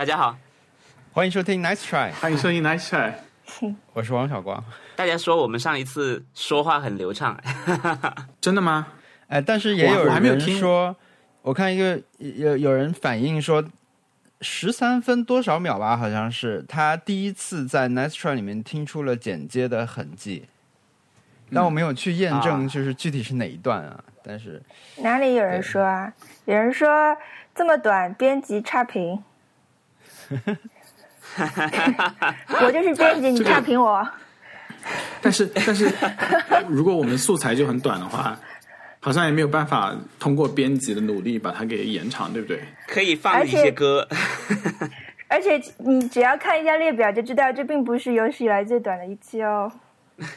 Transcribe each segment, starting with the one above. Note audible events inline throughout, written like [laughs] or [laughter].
大家好，欢迎收听 Nice Try，欢迎收听 Nice Try，[laughs] 我是王小光。大家说我们上一次说话很流畅，[laughs] 真的吗？哎，但是也有人我还没有听说，我看一个有有人反映说，十三分多少秒吧，好像是他第一次在 Nice Try 里面听出了剪接的痕迹，但我没有去验证，啊就是具体是哪一段啊。但是哪里有人说啊？有人说这么短，编辑差评。[laughs] 我就是编辑，你差评我。[laughs] 但是但是，如果我们素材就很短的话，好像也没有办法通过编辑的努力把它给延长，对不对？可以放一些歌。[laughs] 而且你只要看一下列表就知道，这并不是有史以来最短的一期哦。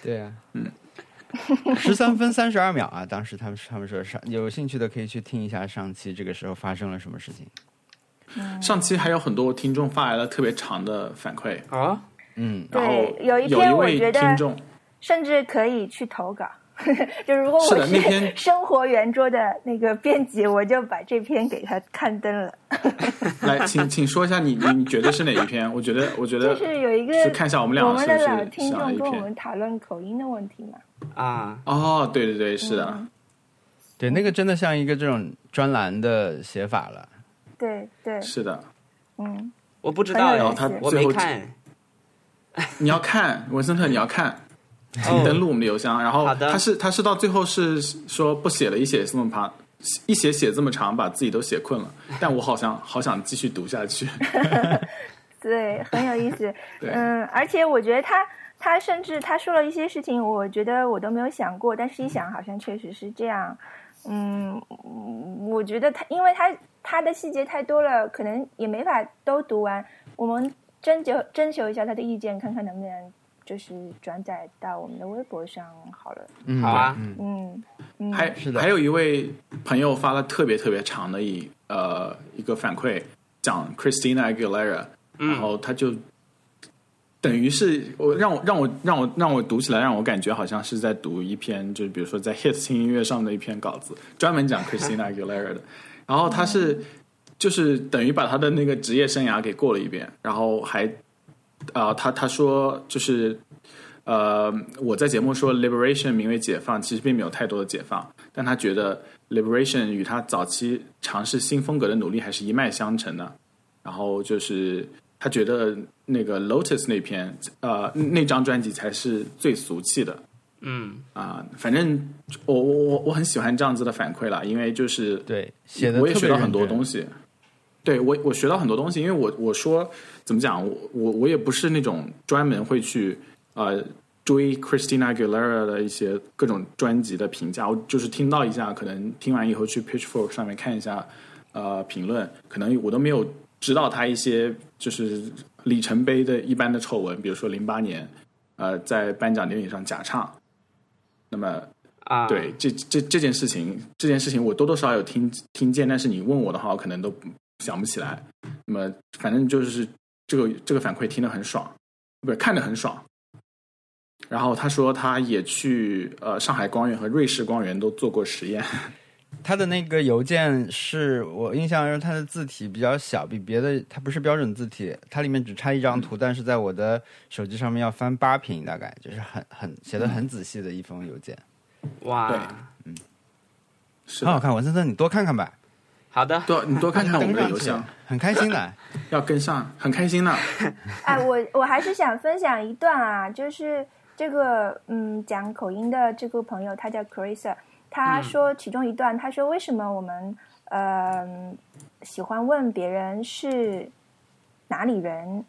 对啊，嗯，十三分三十二秒啊！当时他们他们说上有兴趣的可以去听一下上期这个时候发生了什么事情。上期还有很多听众发来了特别长的反馈，啊，嗯，然后对有一位篇我觉得听众甚至可以去投稿。[laughs] 就如果是我是那篇 [laughs] 生活圆桌的那个编辑，我就把这篇给他刊登了。[laughs] 来，请请说一下你你你觉得是哪一篇？我觉得我觉得就是有一个是看一下我们俩我们的是不是老听想了一篇众跟我们讨论口音的问题嘛。啊，哦，对对对，是的，嗯对，那个真的像一个这种专栏的写法了。对对，是的，嗯，我不知道然后他，我最后没看。你要看文森特，你要看，[laughs] 请哦登录我们的邮箱。然后他是他是到最后是说不写了一写这么长，一写写这么长，把自己都写困了。[laughs] 但我好像好想继续读下去。[laughs] 对，很有意思。嗯，而且我觉得他他甚至他说了一些事情，我觉得我都没有想过，但是一想好像确实是这样。嗯，我觉得他因为他他的细节太多了，可能也没法都读完。我们征求征求一下他的意见，看看能不能就是转载到我们的微博上好了。嗯，好啊嗯，还是的还有一位朋友发了特别特别长的一呃一个反馈，讲 Christina Aguilera，、然后他就等于是我让我让我让我让我读起来，让我感觉好像是在读一篇，就是比如说在 Hits 轻音乐上的一篇稿子，专门讲 Christina [laughs] Aguilera 的。然后他是就是等于把他的那个职业生涯给过了一遍，然后还啊、他他说就是呃，我在节目说 liberation 名为解放，其实并没有太多的解放，但他觉得 liberation 与他早期尝试新风格的努力还是一脉相承的。然后就是他觉得那个 Lotus 那篇呃那张专辑才是最俗气的嗯，啊、反正我我我我很喜欢这样子的反馈啦，因为就是对，写的我也学到很多。东西。对我，我学到很多东西，因为我我说怎么讲，我我我也不是那种专门会去呃追 Christina Aguilera 的一些各种专辑的评价，我就是听到一下，可能听完以后去 Pitchfork 上面看一下呃评论，可能我都没有知道他一些就是里程碑的一般的丑闻，比如说零八年呃在颁奖典礼上假唱，那么啊，对，这这这件事情，这件事情我多多少少有听听见，但是你问我的话，我可能都想不起来。那么反正就是这个这个反馈听得很爽，不是看得很爽。然后他说他也去呃上海光源和瑞士光源都做过实验，他的那个邮件是我印象中他的字体比较小，比别的它不是标准字体，它里面只插一张图，但是在我的手机上面要翻八屏，大概就是很很写的很仔细的一封邮件，哇，对是，很好看。文森特，你多看看吧，好的，多你多看看我们的邮箱，很开心的。要跟上，很开心呢。[laughs] 哎，我我还是想分享一段啊，就是这个嗯讲口音的这个朋友，他叫 Carissa，他说其中一段，他说为什么我们呃喜欢问别人是哪里人？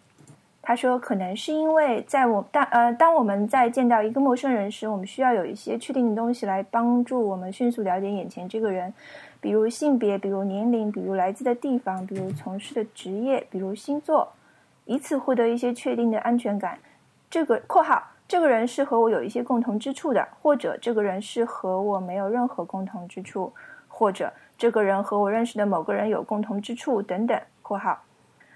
他说可能是因为在我当呃当我们在见到一个陌生人时，我们需要有一些确定的东西来帮助我们迅速了解眼前这个人。比如性别，比如年龄，比如来自的地方，比如从事的职业，比如星座，以此获得一些确定的安全感。这个（括号）这个人是和我有一些共同之处的，或者这个人是和我没有任何共同之处，或者这个人和我认识的某个人有共同之处等等（括号）。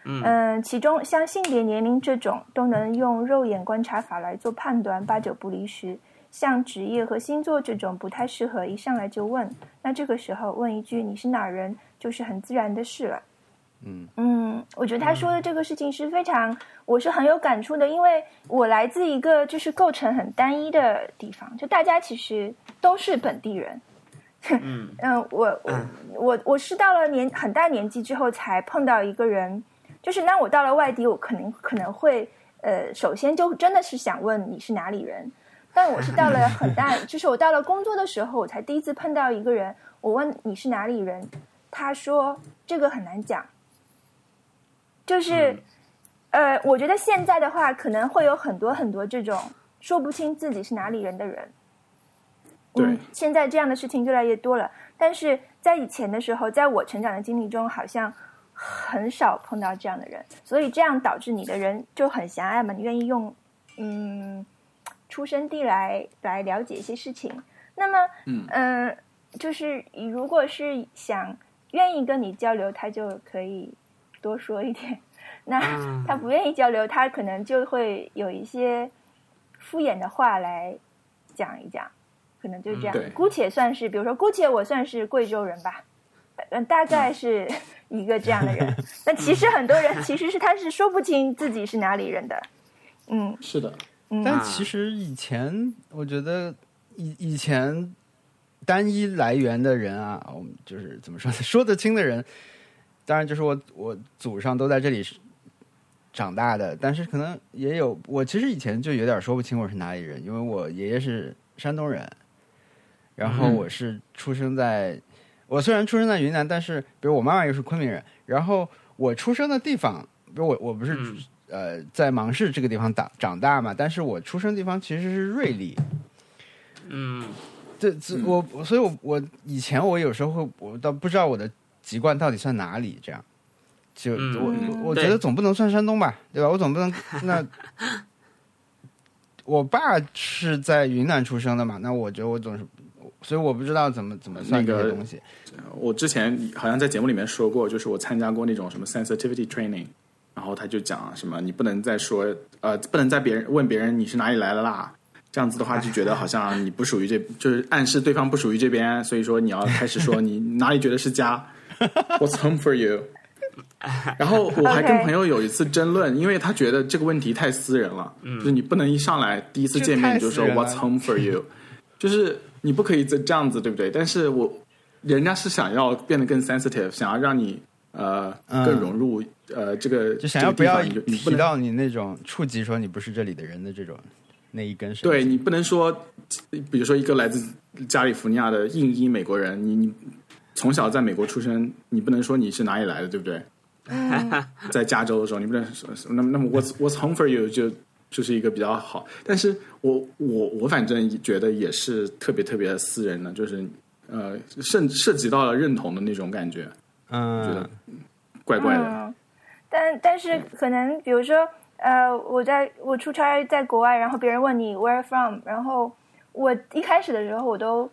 嗯，其中像性别、年龄这种都能用肉眼观察法来做判断，八九不离十。像职业和星座这种不太适合一上来就问，那这个时候问一句“你是哪儿人”就是很自然的事了。嗯。嗯，我觉得他说的这个事情是非常，我是很有感触的，因为我来自一个就是构成很单一的地方，就大家其实都是本地人。嗯。[laughs] 嗯，我我我我是到了年很大年纪之后才碰到一个人，就是那我到了外地，我可能可能会呃，首先就真的是想问你是哪里人，但我是到了很大，[laughs] 就是我到了工作的时候，我才第一次碰到一个人，我问你是哪里人，他说这个很难讲，就是、呃，我觉得现在的话可能会有很多很多这种说不清自己是哪里人的人。对嗯，现在这样的事情越来越多了，但是在以前的时候，在我成长的经历中，好像很少碰到这样的人，所以这样导致你的人就很狭隘嘛，你愿意用嗯出生地来来了解一些事情。那么，嗯呃就是如果是想愿意跟你交流，他就可以多说一点；那嗯他不愿意交流，他可能就会有一些敷衍的话来讲一讲，可能就这样。嗯姑且算是，比如说，姑且我算是贵州人吧，嗯，大概是 [laughs] 一个这样的人。[laughs] 但其实很多人其实是他是说不清自己是哪里人的。嗯是的，嗯但其实以前我觉得以以前单一来源的人啊，我们就是怎么说，说得清的人，当然就是我我祖上都在这里长大的，但是可能也有我其实以前就有点说不清我是哪里人，因为我爷爷是山东人，然后嗯我是出生在。我虽然出生在云南，但是比如我妈妈又是昆明人，然后我出生的地方，比如我我不是、嗯呃在芒市这个地方长长大嘛，但是我出生地方其实是瑞丽。嗯这这我我所以我，我以前我有时候会，我倒不知道我的籍贯到底算哪里，这样。就嗯我嗯我觉得总不能算山东吧，[laughs] 对吧？我总不能那。我爸是在云南出生的嘛，那我觉得我总是，所以我不知道怎么怎么算那个这些东西。我之前好像在节目里面说过，就是我参加过那种什么 sensitivity training，然后他就讲什么你不能再说呃，不能在别人问别人你是哪里来的啦，这样子的话就觉得好像你不属于这，就是暗示对方不属于这边，所以说你要开始说你哪里觉得是家 [laughs] What's home for you？[laughs] 然后我还跟朋友有一次争论，因为他觉得这个问题太私人了，就是你不能一上来第一次见面你就说 What's home for you，就是你不可以这这样子，对不对？但是我人家是想要变得更 sensitive，想要让你呃嗯更融入、呃这个就想要你你不能提到你那种触及说你不是这里的人的这种那一根绳。对你不能说，比如说一个来自加利福尼亚的印裔美国人，你你从小在美国出生，你不能说你是哪里来的，对不对？在加州的时候，你不能说那么那么 what's what's home for you 就就是一个比较好，但是我我我反正觉得也是特别特别私人的，就是呃涉涉及到了认同的那种感觉，嗯，觉得怪怪的。嗯，但但是可能比如说，呃，我在我出差在国外，然后别人问你 where from，然后我一开始的时候我都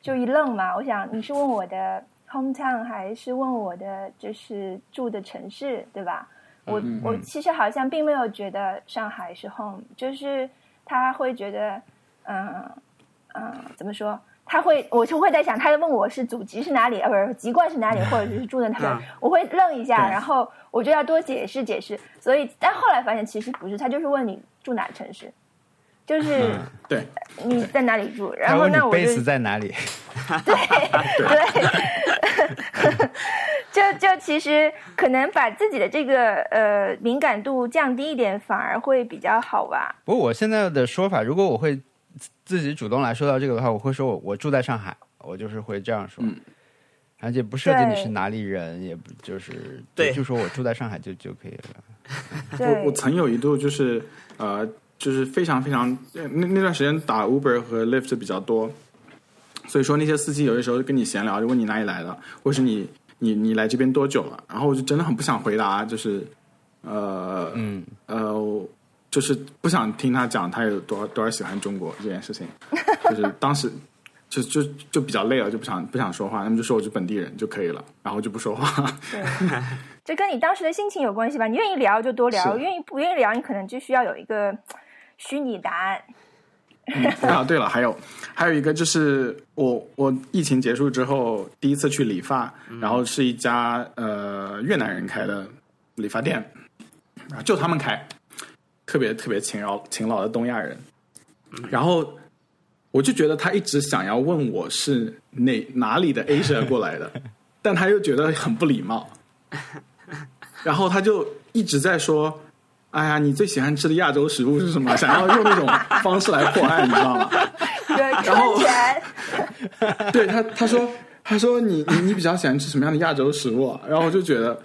就一愣嘛，我想你是问我的 hometown 还是问我的就是住的城市，对吧？我嗯我其实好像并没有觉得上海是 home，就是他会觉得，嗯嗯，怎么说？他会，我就会在想，他问我是祖籍是哪里，呃，不是籍贯是哪里，或者是住在哪里嗯，我会愣一下，然后我就要多解释解释。所以，但后来发现其实不是，他就是问你住哪个城市，就是对，你在哪里住，然后那我就 base 在哪里？[laughs] 对。对，[laughs] 就就其实可能把自己的这个呃敏感度降低一点，反而会比较好吧。不过我现在的说法，如果我会自自己主动来说到这个的话，我会说我我住在上海，我就是会这样说，嗯。而且不涉及你是哪里人，也不就是对。就说我住在上海就就可以了。[laughs] 对，我我曾有一度就是呃，就是非常非常呃那那段时间打 Uber 和 Lyft 比较多，所以说那些司机有些时候跟你闲聊，就问你哪里来的，或是你你你来这边多久了，然后我就真的很不想回答，就是呃嗯，呃，就是不想听他讲他有多少多少喜欢中国这件事情，就是当时。就就就比较累了，就不想不想说话，那么就说我是本地人就可以了，然后就不说话。对，[laughs] 这跟你当时的心情有关系吧？你愿意聊就多聊，愿意不愿意聊，你可能就需要有一个虚拟答案。啊，对了，还有还有一个就是我我疫情结束之后第一次去理发，然后是一家呃越南人开的理发店，啊，就他们开，特别特别勤劳勤劳的东亚人，然后我就觉得他一直想要问我是哪哪里的 Asia 过来的，[laughs] 但他又觉得很不礼貌，[laughs] 然后他就一直在说。哎呀，你最喜欢吃的亚洲食物是什么？[laughs] 想要用那种方式来破案，你知道吗？对然后，[laughs] 对他他说他说你你你比较喜欢吃什么样的亚洲食物？然后我就觉得，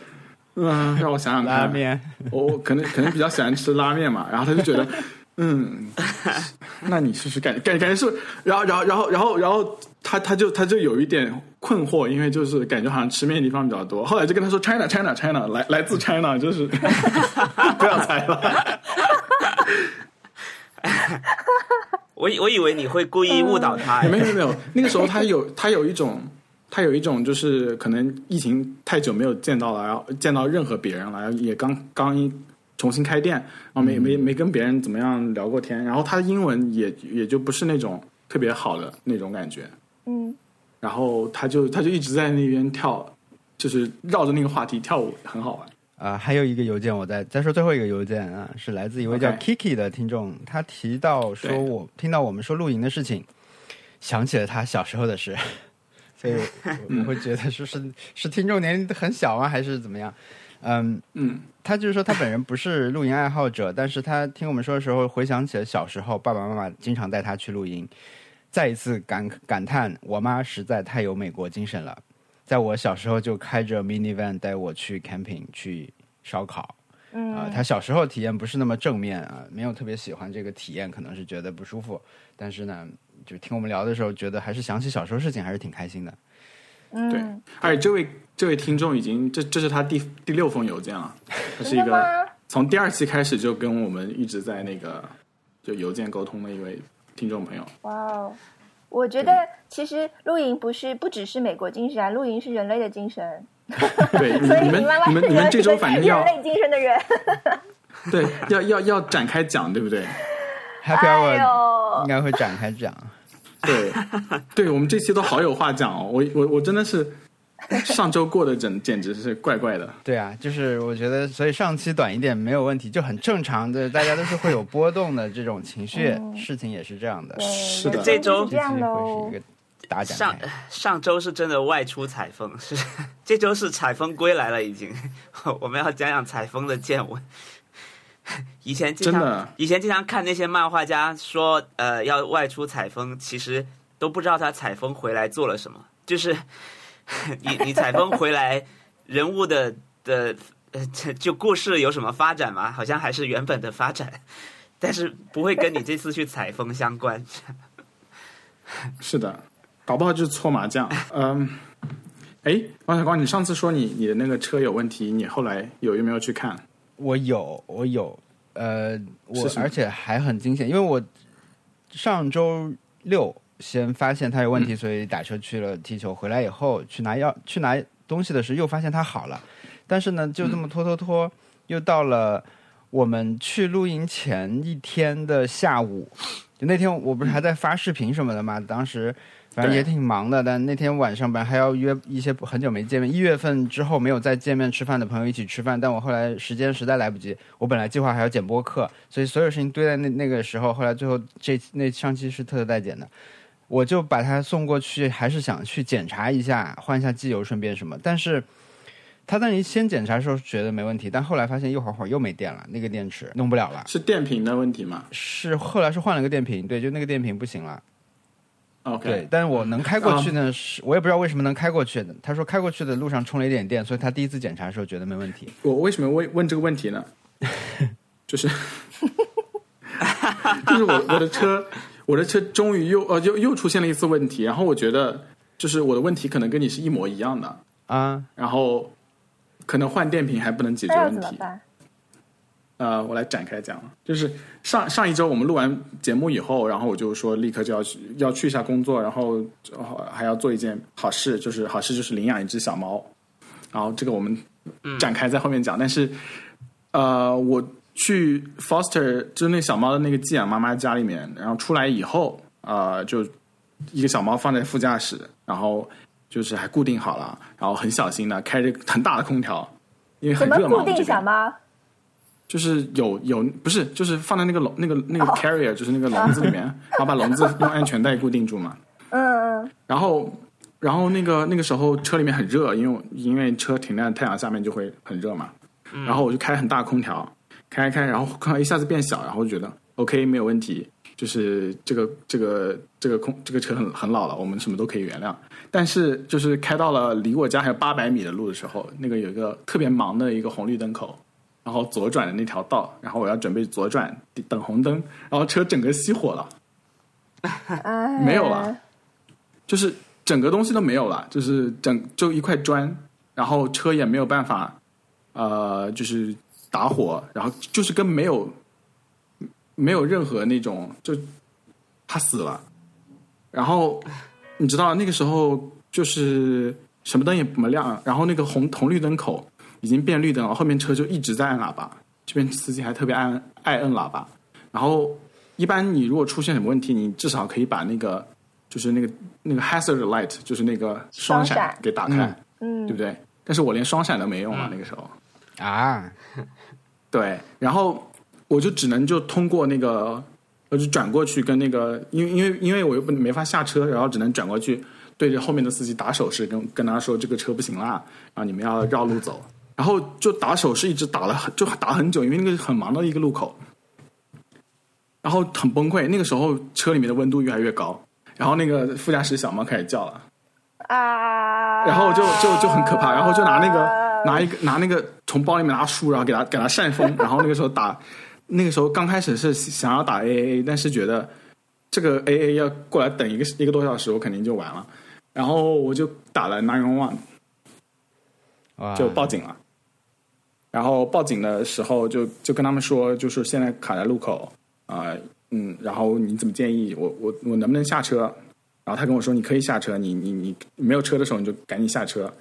嗯，让我想想看，拉面，我可能可能比较喜欢吃拉面嘛。然后他就觉得，嗯，那你试试感感感觉是，然后然后然后然后然后他他就他就有一点困惑，因为就是感觉好像吃面的地方比较多。[laughs] 后来就跟他说 China China China 来来自 China，就是 [laughs] 不要猜了。我我以为你会故意误导他，[laughs] 没有没有没有，那个时候他有他有一种他有一种就是可能疫情太久没有见到了，然后见到任何别人了，然后也刚刚一重新开店，然后没没没跟别人怎么样聊过天，然后他的英文也也就不是那种特别好的那种感觉，嗯，然后他就他就一直在那边跳，就是绕着那个话题跳舞，很好玩。啊，还有一个邮件，我再再说最后一个邮件啊，是来自一位叫 Kiki 的听众，他提到说我听到我们说露营的事情，想起了他小时候的事，所以我 [laughs] 会觉得说是是听众年龄很小吗，还是怎么样？嗯嗯，他就是说他本人不是露营爱好者，但是他听我们说的时候，回想起了小时候爸爸妈妈经常带他去露营，再一次感感叹我妈实在太有美国精神了。在我小时候就开着 minivan 带我去 camping 去烧烤，嗯啊，他小时候体验不是那么正面啊，没有特别喜欢这个体验，可能是觉得不舒服。但是呢，就听我们聊的时候，觉得还是想起小时候事情，还是挺开心的。嗯对嗯，，而且这位这位听众已经这这是他第第六封邮件了，[laughs] 他是一个从第二期开始就跟我们一直在那个就邮件沟通的一位听众朋友。哇哦，我觉得其实露营不是不只是美国精神啊，露营是人类的精神。[laughs] 对，你 [laughs] 所以你们你们你们这周反正要人类精神的人。对要要要展开讲，对不对？Happy 哎 Hour 呦应，该会展开讲。对，对我们这期都好有话讲哦，我我我真的是 [laughs] 上周过的整简直是怪怪的。对啊，就是我觉得，所以上期短一点没有问题，就很正常的，大家都是会有波动的这种情绪，嗯事情也是这样的。是的这周这样的会哦是一。个大展上。上周是真的外出采风，[laughs] 是这周是采风归来了，已经。[laughs] 我们要讲讲采风的见闻。以前经常真的以前经常看那些漫画家说，呃，要外出采风，其实都不知道他采风回来做了什么。就是 [laughs] 你你采风回来，人物的的呃就故事有什么发展吗？好像还是原本的发展，但是不会跟你这次去采风相关。[laughs] 是的，搞不好就是搓麻将。嗯，哎，王小光，你上次说你你的那个车有问题，你后来有有没有去看？我有，我有，呃，我而且还很惊险，因为我上周六先发现他有问题，所以打车去了踢球，回来以后去拿药去拿东西的时候又发现他好了，但是呢，就这么拖拖拖，又到了我们去露营前一天的下午，就那天我不是还在发视频什么的嘛，当时。反正也挺忙的，但那天晚上本来还要约一些很久没见面，一月份之后没有再见面吃饭的朋友一起吃饭，但我后来时间实在来不及，我本来计划还要剪播客，所以所有事情堆在那那个时候，后来最后这那上期是特特代剪的，我就把它送过去，还是想去检查一下，换一下机油，顺便什么，但是。他当时先检查的时候觉得没问题，但后来发现一会儿会儿又没电了，那个电池弄不了了。是电瓶的问题吗是后来是换了个电瓶，对，就那个电瓶不行了。？OK，对，但是我能开过去呢，是我也不知道为什么能开过去的。他说开过去的路上充了一点电，所以他第一次检查的时候觉得没问题。我为什么问问这个问题呢？[laughs] 就是 [laughs] 就是我我的车我的车终于又呃又又出现了一次问题，然后我觉得就是我的问题可能跟你是一模一样的，啊，然后可能换电瓶还不能解决问题。呃，我来展开讲，就是上上一周我们录完节目以后，然后我就说立刻就要去要去一下工作，然后呃还要做一件好事，就是好事就是领养一只小猫，然后这个我们展开在后面讲。但是呃，我去 Foster 就是那小猫的那个寄养妈妈家里面，然后出来以后，呃，就一个小猫放在副驾驶，然后就是还固定好了，然后很小心的开着很大的空调，因为很热嘛。固定小猫？就是有有不是就是放在那个笼那个那个哦 carrier 就是那个笼子里面，[laughs] 然后把笼子用安全带固定住嘛。嗯嗯然后然后那个那个时候车里面很热，因为因为车停在太阳下面就会很热嘛。然后我就开很大空调，开开，然后空调一下子变小，然后觉得 OK 没有问题，就是这个这个这个空这个车很很老了，我们什么都可以原谅。但是就是开到了离我家还有八百米的路的时候，那个有一个特别忙的一个红绿灯口，然后左转的那条道，然后我要准备左转等红灯，然后车整个熄火了。哎，没有了就是整个东西都没有了，就是整就一块砖，然后车也没有办法，呃，就是打火，然后就是跟没有没有任何那种，就他死了。然后你知道那个时候就是什么灯也没亮，然后那个红红绿灯口已经变绿灯了，后面车就一直在按喇叭，这边司机还特别爱爱摁喇叭。然后一般你如果出现什么问题，你至少可以把那个就是那个那个 hazard light，就是那个双闪给打开，嗯对不对？但是我连双闪都没用啊，那个时候。啊，对，然后我就只能就通过那个，我就转过去跟那个，因为因为因为我又不没法下车，然后只能转过去对着后面的司机打手势，跟跟他说这个车不行啦，然后你们要绕路走，然后就打手势一直打了很就打很久，因为那个很忙的一个路口，然后很崩溃，那个时候车里面的温度越来越高，然后那个副驾驶小猫开始叫了。啊，然后就就就很可怕，然后就拿那个拿一个拿那个从包里面拿书，然后给他给他扇风，然后那个时候打，那个时候刚开始是想要打 AA，但是觉得这个 AA 要过来等一个一个多小时，我肯定就完了，然后我就打了 nine one one，就报警了。然后报警的时候就就跟他们说，就是现在卡在路口啊、嗯，然后你怎么建议我我我能不能下车？然后他跟我说你可以下车，你你你没有车的时候你就赶紧下车，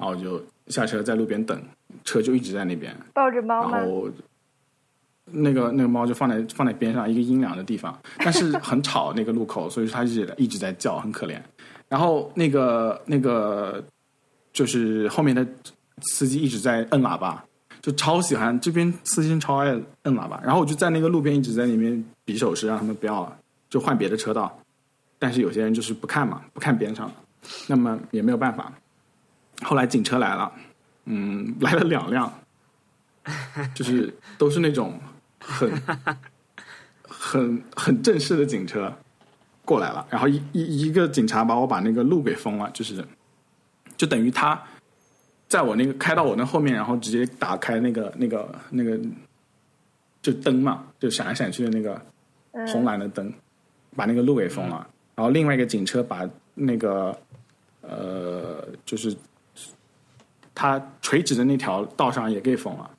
然后我就下车在路边等，车就一直在那边，抱着猫吗？然后那个那个猫就放在放在边上一个阴凉的地方，但是很吵那个路口，所以它一直一直在叫，很可怜。然后那个那个就是后面的司机一直在摁喇叭，就超喜欢这边司机超爱摁喇叭。然后我就在那个路边一直在那边比手势，让他们不要了，就换别的车道。但是有些人就是不看嘛，不看边上，那么也没有办法。后来警车来了，嗯，[laughs] 来了两辆，就是都是那种很 [laughs] 很很正式的警车过来了，然后一一一个警察把我把那个路给封了，就是就等于他在我那个开到我那后面，然后直接打开那个那个那个就灯嘛，就闪来闪去的那个红蓝的灯，把那个路给封了。然后另外一个警车把那个呃，就是他垂直的那条道上也给封了。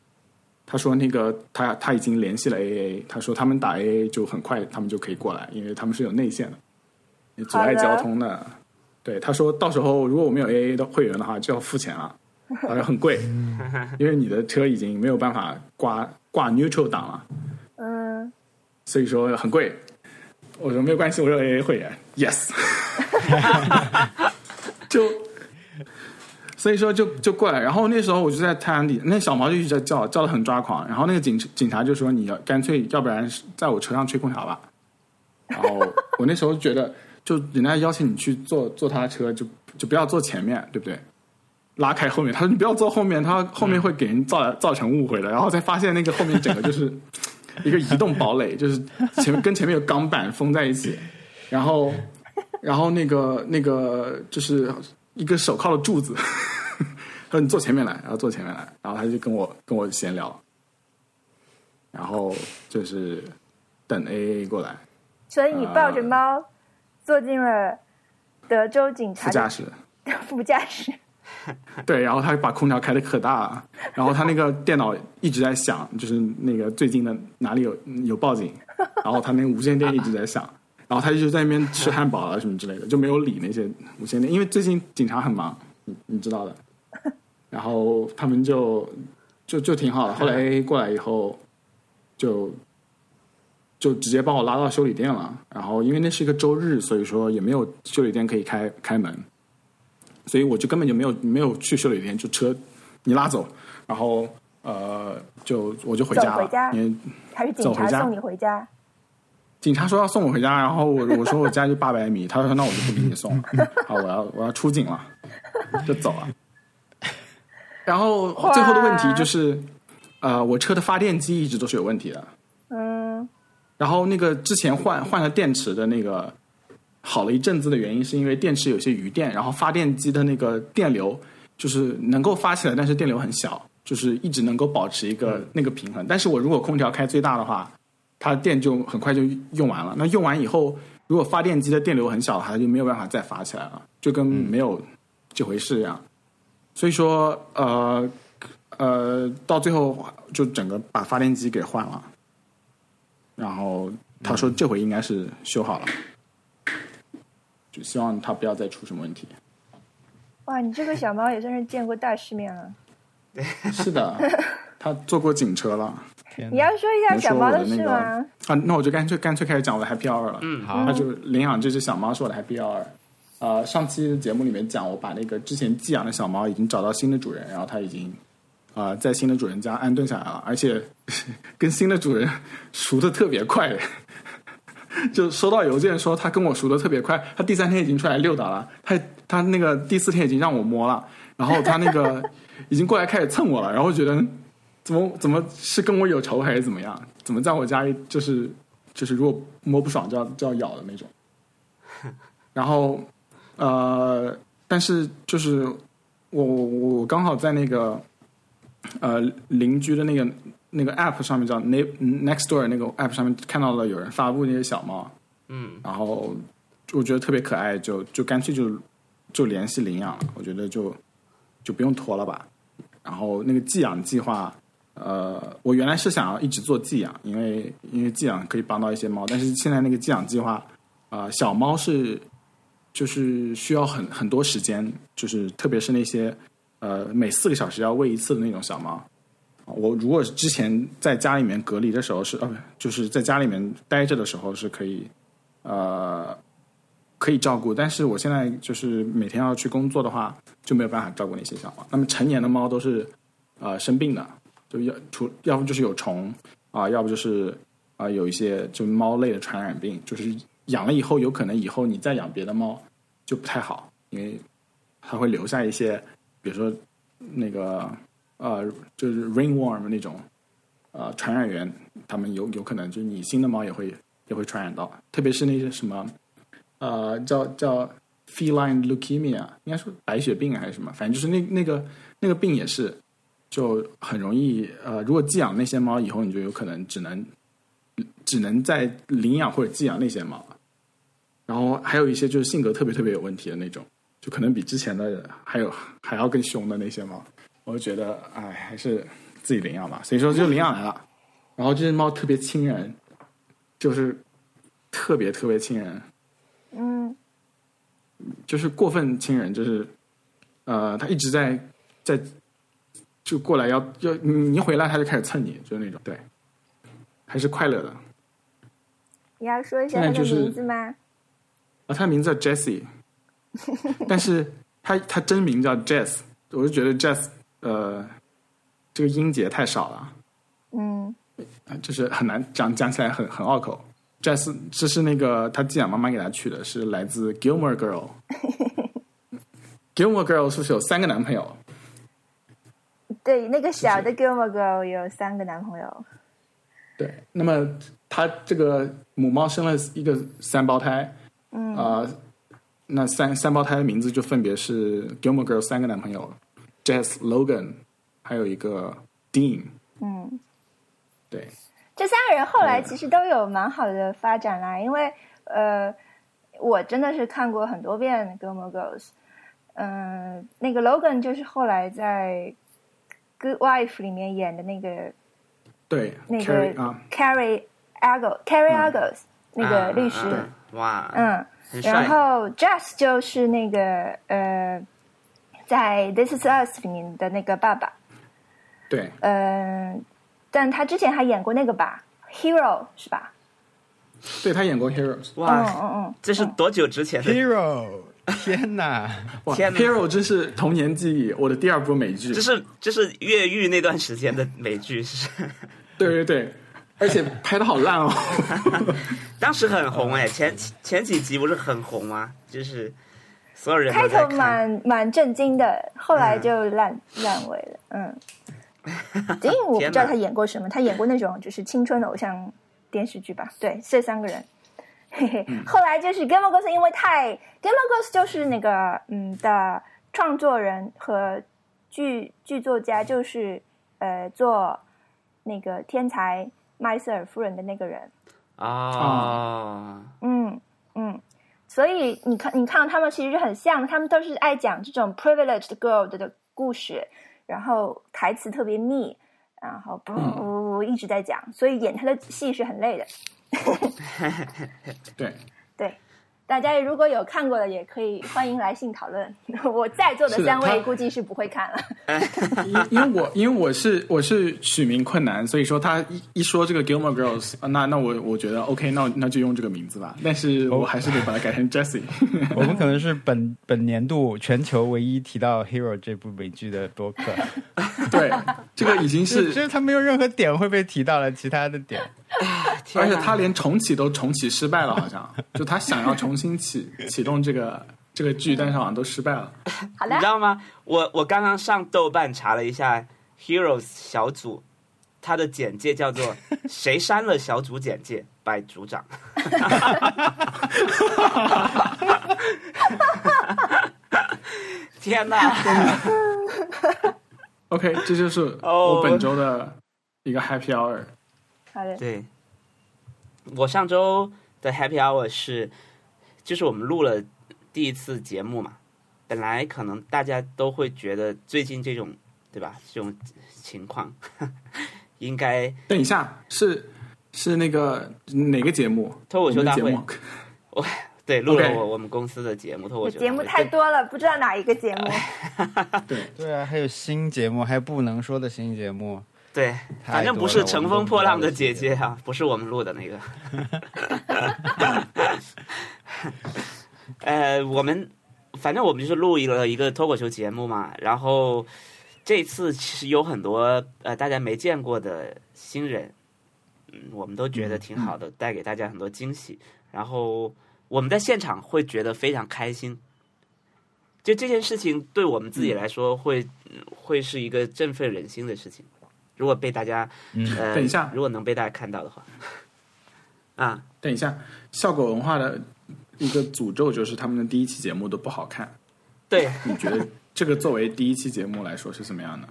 他说那个他他已经联系了 AA，他说他们打 AA 就很快，他们就可以过来，因为他们是有内线的，你阻碍交通的。对，他说到时候如果我们有 AA 的会员的话，就要付钱了，[laughs] 好像很贵，因为你的车已经没有办法挂挂 neutral 档了，嗯，所以说很贵。我说没有关系，我有 AA 会员，yes，[laughs] 就所以说就就过来，然后那时候我就在太阳底，那小毛就一直在叫，叫的很抓狂，然后那个警警察就说你要干脆要不然在我车上吹空调吧，然后我那时候觉得，就人家邀请你去坐坐他的车，就就不要坐前面，对不对？拉开后面，他说你不要坐后面，他后面会给人造造成误会的，然后才发现那个后面整个就是一个移动堡垒，就是前面跟前面有钢板封在一起，然后然后那个那个就是一个手铐的柱子，[laughs] 他说你坐前面来，然后坐前面来，然后他就跟我跟我闲聊，然后就是等 AA 过来，所以你抱着猫坐进了德州警察副驾驶。[laughs] 副驾驶。[laughs] 对，然后他把空调开的可大。了，然后他那个电脑一直在响，就是那个最近的哪里有有报警，然后他那个无线电一直在响，然后他就在那边吃汉堡啊什么之类的，就没有理那些无线电，因为最近警察很忙，你你知道的，然后他们就就就挺好的。后来 AA 过来以后，就就直接把我拉到修理店了。然后因为那是一个周日，所以说也没有修理店可以开开门，所以我就根本就没有没有去修理店，就车你拉走，然后呃就我就回家了，走回家。因为还是警察送你回家？警察说要送我回家，然后我 [laughs] 我说我家就八百米，他说那我就不给你送了，好，我要我要出警了，[laughs] 就走了。[laughs] 然后最后的问题就是，呃，我车的发电机一直都是有问题的，嗯。然后那个之前换换了电池的那个好了一阵子的原因，是因为电池有些余电，然后发电机的那个电流就是能够发起来，但是电流很小，就是一直能够保持一个那个平衡。但是我如果空调开最大的话，它电就很快就用完了。那用完以后，如果发电机的电流很小它就没有办法再发起来了，就跟没有这回事一样。所以说，呃呃，到最后就整个把发电机给换了。然后他说这回应该是修好了，就希望它不要再出什么问题。哇，你这个小猫也算是见过大世面了。是的，[laughs] 他坐过警车了你要说一下小猫的那个事吗？啊。那我就干脆干脆开始讲我的 Happy Hour 了。嗯，好那就领养这只小猫是我的 Happy Hour。呃，上期的节目里面讲，我把那个之前寄养的小猫已经找到新的主人，然后它已经啊、呃在新的主人家安顿下来了，而且 [laughs] 跟新的主人熟的特别快。[laughs] 就收到邮件说他跟我熟的特别快，他第三天已经出来溜达了，他他那个第四天已经让我摸了，然后他那个已经过来开始蹭我了，然后觉得怎么怎么是跟我有仇还是怎么样？怎么在我家里就是就是如果摸不爽就要就要咬的那种。[laughs] 然后呃，但是就是我我我刚好在那个呃邻居的那个那个 app 上面叫 Ne Next Door 那个 app 上面看到了有人发布那些小猫，嗯，然后我觉得特别可爱，就就干脆就就联系领养了。我觉得就就不用拖了吧。然后那个寄养计划，呃，我原来是想要一直做寄养，因为因为寄养可以帮到一些猫，但是现在那个寄养计划，啊、小猫是就是需要很很多时间，就是特别是那些呃每四个小时要喂一次的那种小猫。我如果之前在家里面隔离的时候是呃，不就是在家里面待着的时候是可以呃可以照顾，但是我现在就是每天要去工作的话，就没有办法照顾那些小猫。那么成年的猫都是呃生病的，就要除要不就是有虫啊、要不就是啊、有一些就猫类的传染病，就是养了以后有可能以后你再养别的猫就不太好，因为它会留下一些，比如说那个呃就是 ringworm 那种呃传染源，它们有有可能就是你新的猫也会也会传染到，特别是那些什么呃叫叫 feline leukemia，应该说白血病还是什么，反正就是那那个那个病也是就很容易呃，如果寄养那些猫以后，你就有可能只能只能在领养或者寄养那些猫。然后还有一些就是性格特别特别有问题的那种，就可能比之前的还有还要更凶的那些猫，我就觉得哎，还是自己领养吧。所以说就领养来了。然后这只猫特别亲人，就是特别特别亲人，嗯，就是过分亲人，就是呃，它一直在在就过来要要你你一回来，他就开始蹭你，就是那种对，还是快乐的。你要说一下他的名字吗？啊，他的名字叫 Jessie，[laughs] 但是他他真名叫 Jess，我就觉得 Jess 呃这个音节太少了，嗯，啊就是很难讲讲起来很很拗口。Jess 这是那个他寄养妈妈给他取的，是来自 Gilmore Girl。[laughs] Gilmore Girl 是不是有三个男朋友？对，那个小的 Gilmore Girl 有三个男朋友。对，那么他这个母猫生了一个三胞胎，嗯。啊、那三三胞胎的名字就分别是 Gilmore Girl 三个男朋友，Jess、Logan，还有一个 Dean。嗯，对，这三个人后来其实都有蛮好的发展啦，因为呃，我真的是看过很多遍《Gilmore Girls》，嗯、那个 Logan 就是后来在《Good Wife》里面演的那个对那，Carrie 个啊，Carrie Agos Carrie Agos、那个啊律师，啊哇，嗯，然后 Jess 就是那个呃，在《This Is Us》里面的那个爸爸，对，嗯、但他之前还演过那个吧，Hero 是吧？对他演过 Heroes，嗯哇，嗯嗯，这是多久之前的？Hero，天哪！[laughs] 哇天哪，Hero 真是童年记忆，我的第二部美剧。就是就是越狱那段时间的美剧，是 [laughs] 对对对，而且拍的好烂哦。[laughs] 当时很红哎，前前几集不是很红吗？就是所有人开头。蛮蛮震惊的，后来就烂、烂尾了。嗯，因为我不知道他演过什么，他演过那种就是青春偶像电视剧吧？对，这三个人。嘿嘿，后来就是 Game of Thrones，因为太 Game of Thrones 就是那个嗯的创作人和剧剧作家，就是呃做那个天才麦瑟尔夫人的那个人。啊，嗯嗯，所以你看，你看到他们其实很像，他们都是爱讲这种 privileged girl 的的故事，然后台词特别密，然后不不不不一直在讲，所以演他的戏是很累的。[laughs] 对，对，大家如果有看过的，也可以欢迎来信讨论。[laughs] 我在座的三位估计是不会看了。因因为我因为我是我是取名困难，所以说他一一说这个 Gilmore Girls，啊那那我我觉得 OK，那那就用这个名字吧。但是我还是得把它改成 Jessie。[laughs] 我们可能是本本年度全球唯一提到《Hero》这部美剧的播客，对，这个已经是就是他没有任何点会被提到了，其他的点。而且他连重启都重启失败了，好像就他想要重新启启动这个这个剧，但是好像都失败了。[laughs] 好的你知，道吗？我我刚刚上豆瓣查了一下 Heroes 小组，它的简介叫做“谁删了小组简介 by 组长”。天哪！[laughs] OK，这就是哦我本周的一个 Happy Hour。好的，对，我上周的 Happy Hour 是，就是我们录了第一次节目嘛。本来可能大家都会觉得最近这种，对吧？这种情况应该等一下，是是那个哪个节目？脱口秀大会我们的节目 [laughs] 对录了我我们公司的节目，脱口秀节目太多了，不知道哪一个节目。[laughs] 对，对啊，还有新节目，还有不能说的新节目。对，反正不是乘风破浪的姐姐啊，不是我们录的那个。[laughs] 呃，我们反正我们就是录了一个脱口秀节目嘛，然后这次其实有很多呃大家没见过的新人，嗯，我们都觉得挺好的，带给大家很多惊喜。然后我们在现场会觉得非常开心，就这件事情对我们自己来说会、嗯会是一个振奋人心的事情。如果被大家嗯呃，等一下如果能被大家看到的话，啊，等一下，效果文化的一个诅咒就是他们的第一期节目都不好看。对，你觉得这个作为第一期节目来说是怎么样的？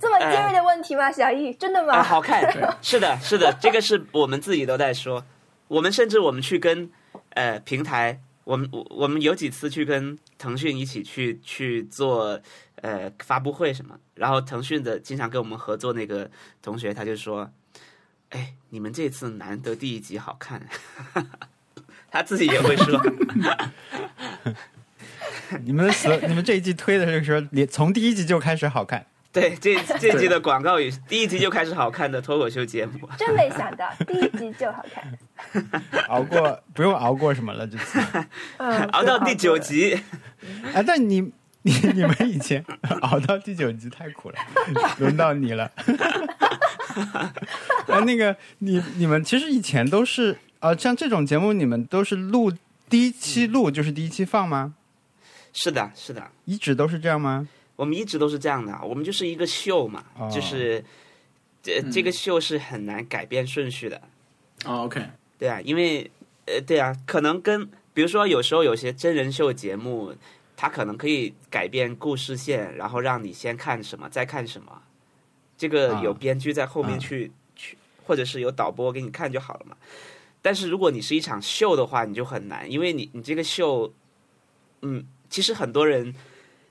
这么尖锐的问题吗？小易，真的啊，吗？好看，是的，是的，这个是我们自己都在说。我们甚至我们去跟呃平台，我们我我们有几次去跟腾讯一起去去做呃发布会什么，然后腾讯的经常跟我们合作那个同学他就说，哎，你们这次难得第一集好看，[laughs] 他自己也会说，[laughs] 你们的死，你们这一季推的时候，连从第一集就开始好看。对，这这季的广告语，第一集就开始好看的脱口秀节目，真没想到第一集就好看。[laughs] 熬过不用熬过什么了，这次。嗯，熬到第九集，啊，但你你你们以前 [laughs] 熬到第九集太苦了，轮到你了。[laughs] 啊，那个你你们其实以前都是啊，像这种节目你们都是录第一期录就是第一期放吗？是的，是的。一直都是这样吗？我们一直都是这样的，我们就是一个秀嘛，哦就是这这个秀是很难改变顺序的，哦，OK，对啊，因为呃，对啊，可能跟比如说有时候有些真人秀节目，它可能可以改变故事线，然后让你先看什么，再看什么，这个啊有编剧在后面去、去，或者是有导播给你看就好了嘛。但是如果你是一场秀的话，你就很难，因为你你这个秀，嗯，其实很多人。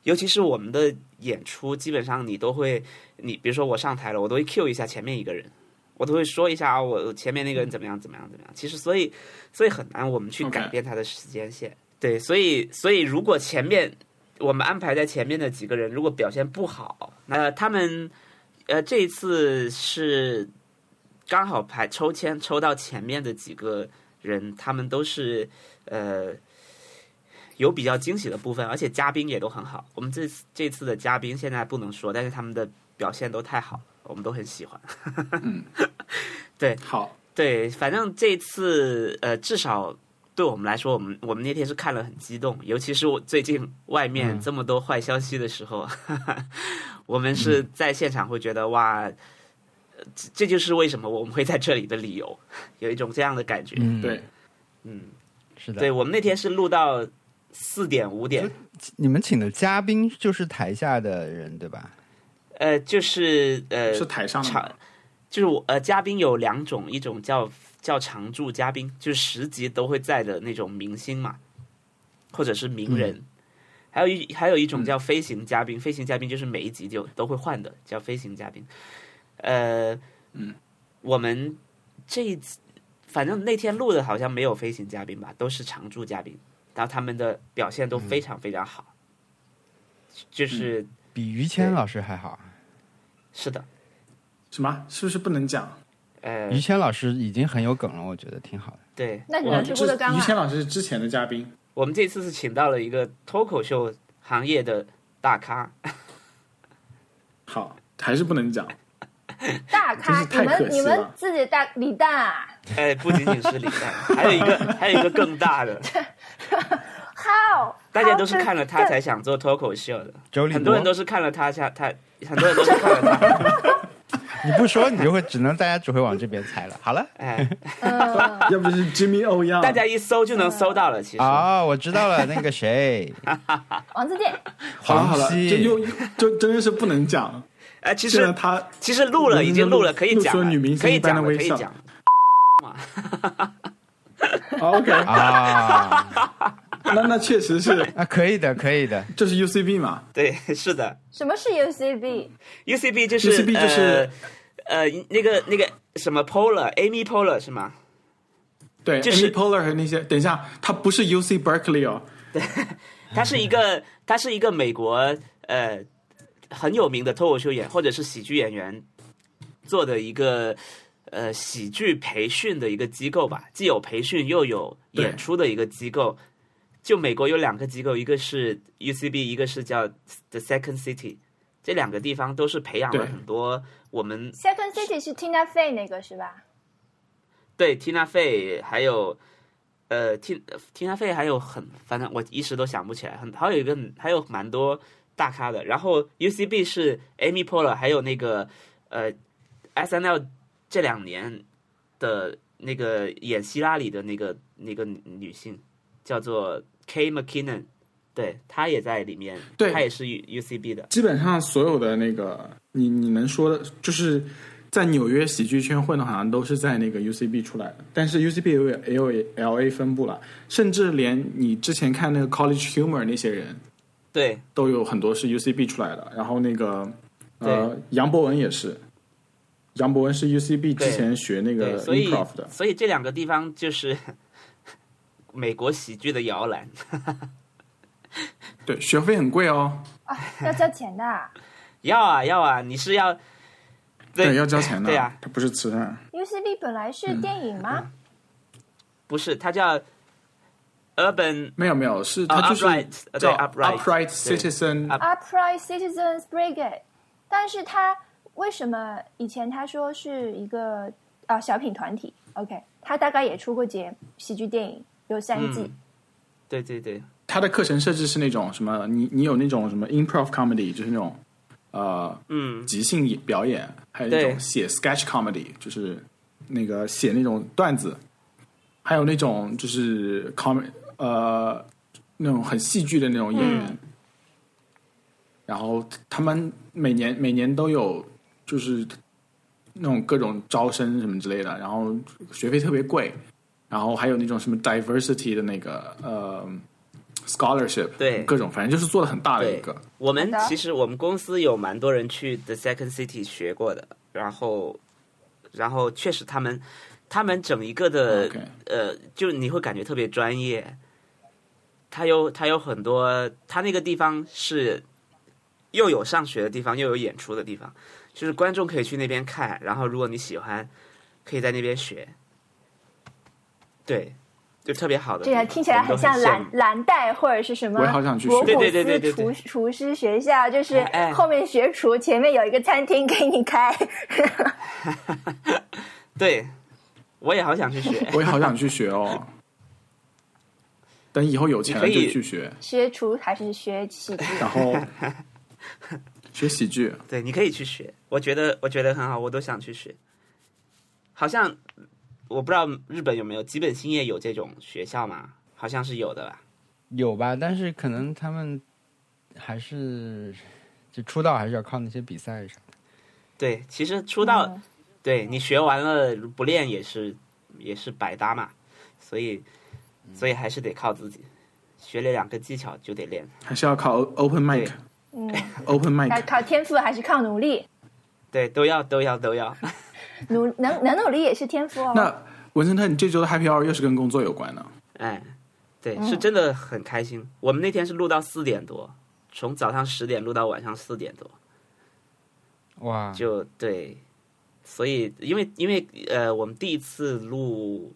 尤其是我们的演出，基本上你都会，你比如说我上台了，我都会 cue 一下前面一个人，我都会说一下啊，我前面那个人怎么样怎么样怎么样。其实所以所以很难我们去改变他的时间线。对，所以所以如果前面我们安排在前面的几个人如果表现不好，那他们呃这一次是刚好排抽签抽到前面的几个人，他们都是呃有比较惊喜的部分，而且嘉宾也都很好。我们这次这次的嘉宾现在不能说，但是他们的表现都太好了，我们都很喜欢。[laughs] 对好，对，反正这次呃，至少对我们来说，我们我们那天是看了很激动，尤其是我最近外面嗯这么多坏消息的时候，[laughs] 我们是在现场会觉得哇，呃这这就是为什么我们会在这里的理由，有一种这样的感觉。嗯，对，嗯，是的。对，我们那天是录到四点五点，你们请的嘉宾就是台下的人对吧？呃，就是呃，是台上的场就是我呃，嘉宾有两种，一种叫叫常驻嘉宾，就是十集都会在的那种明星嘛，或者是名人。还有一还有一种叫飞行嘉宾，飞行嘉宾就是每一集就都会换的，叫飞行嘉宾。呃，嗯，我们这一次反正那天录的好像没有飞行嘉宾吧，都是常驻嘉宾，然后他们的表现都非常非常好，就是、比于谦老师还好。是的，什么？是不是不能讲？呃于，谦老师已经很有梗了，我觉得挺好的。对，那你我们是郭德纲于谦啊？老师是之前的嘉宾，我们这次是请到了一个脱口秀行业的大咖，好，还是不能讲。[laughs] 大咖，你们你们自己大李诞啊哎，不仅仅是李诞，还有一个还有一个更大的？[laughs] How？大家都是看了他才想做脱口秀的，很多人都是看了他下他，很多人都是看了他，[laughs] 你不说，你就会只能大家只会往这边猜了。好了，哎，嗯，[laughs] 要不就是 Jimmy O 样，大家一搜就能搜到了，其实。哦，我知道了，那个谁，[laughs] 王自健，好了好了，黄西就又就真的是不能讲。哎，其实他其实录了，已经录了，可以讲了露出女明，星可以一般讲了，[laughs] 的微笑可以讲。哦 OK，啊那那确实是，[laughs] 啊，可以的，可以的。这是 UCB 嘛？对，是的什么是 UCB？，UCB 就是 UCB 就是呃呃那个那个什么 Polar，Amy Polar 是吗？对就是 Amy Poehler 和那些，等一下，它不是 UC Berkeley 哦，对，它是一个，它是一个美国呃很有名的脱口秀演或者是喜剧演员做的一个呃喜剧培训的一个机构吧，既有培训又有演出的一个机构。就美国有两个机构，一个是 UCB，一个是叫 The Second City，这两个地方都是培养了很多我们 Second City 是 Tina Fey 那个是吧？对 Tina Fey 还有呃 T Tina Fey 还有很反正我一时都想不起来，很还有一个还有蛮多大咖的。然后 UCB 是 Amy Poehler，还有那个呃 SNL 这两年的那个演希拉里的那个那个女性叫做 Kay McKinnon，对他也在里面，对他也是 U UCB 的。基本上所有的那个你你能说的，就是在纽约喜剧圈混的，好像都是在那个 UCB 出来的。但是 UCB 也有也有 LA 分布了，甚至连你之前看那个 College Humor 那些人对都有很多是 UCB 出来的。然后那个呃，杨博文也是，杨博文是 UCB 之前学那，个所以 improv 的。所以这两个地方就是美国喜剧的摇篮。对，学费很贵哦，啊，要交钱的啊。[laughs] 要啊要啊，你是要对要交钱的，对啊，它不是慈善。UCB 本来是电影吗？不是它叫 Urban 没有没有，是啊它就是 upright，呃对叫 upright，upright citizen up- Upright Citizens Brigade，但是他为什么以前他说是一个啊小品团体？OK，他大概也出过节喜剧电影，有三季。嗯对对对。他的课程设置是那种什么，你你有那种什么 improv comedy，就是那种呃嗯。即兴表演，还有那种写 sketch comedy，就是那个写那种段子，还有那种就是 com 呃那种很戏剧的那种演员。嗯。然后他们每年每年都有就是那种各种招生什么之类的，然后学费特别贵，然后还有那种什么 diversity 的那个呃 scholarship，对各种反正就是做的很大的一个。我们其实我们公司有蛮多人去 The Second City 学过的，然后然后确实他们他们整一个的呃，就你会感觉特别专业。他有他有很多，他那个地方是又有上学的地方，又有演出的地方，就是观众可以去那边看。然后如果你喜欢，可以在那边学。对，就特别好的地这方。个听起来很像蓝蓝带或者是什么我也好想去学对对对对斯对厨厨师学校，就是后面学厨，前面有一个餐厅给你开。[laughs] 对，我也好想去学。我也好想去学哦。等以后有钱了就去学，学厨还是学喜剧？然后 [laughs] 学喜剧。对，你可以去学，我觉得我觉得很好，我都想去学。好像我不知道日本有没有基本兴业有这种学校吗？好像是有的吧。有吧，但是可能他们还是就出道还是要靠那些比赛啥的。对，其实出道，嗯对你学完了不练也是也是白搭嘛，所以所以还是得靠自己，学了两个技巧就得练。还是要靠 open mic 对。嗯，open 靠 mic，靠天赋还是靠努力？对，都要都要都要。[laughs] 努能能努力也是天赋哦。那文森特，你这周的 Happy Hour 又是跟工作有关的？哎，对，嗯是真的很开心。我们那天是录到四点多，从早上十点录到晚上四点多，哇，就对。所以，因为因为呃，我们第一次录，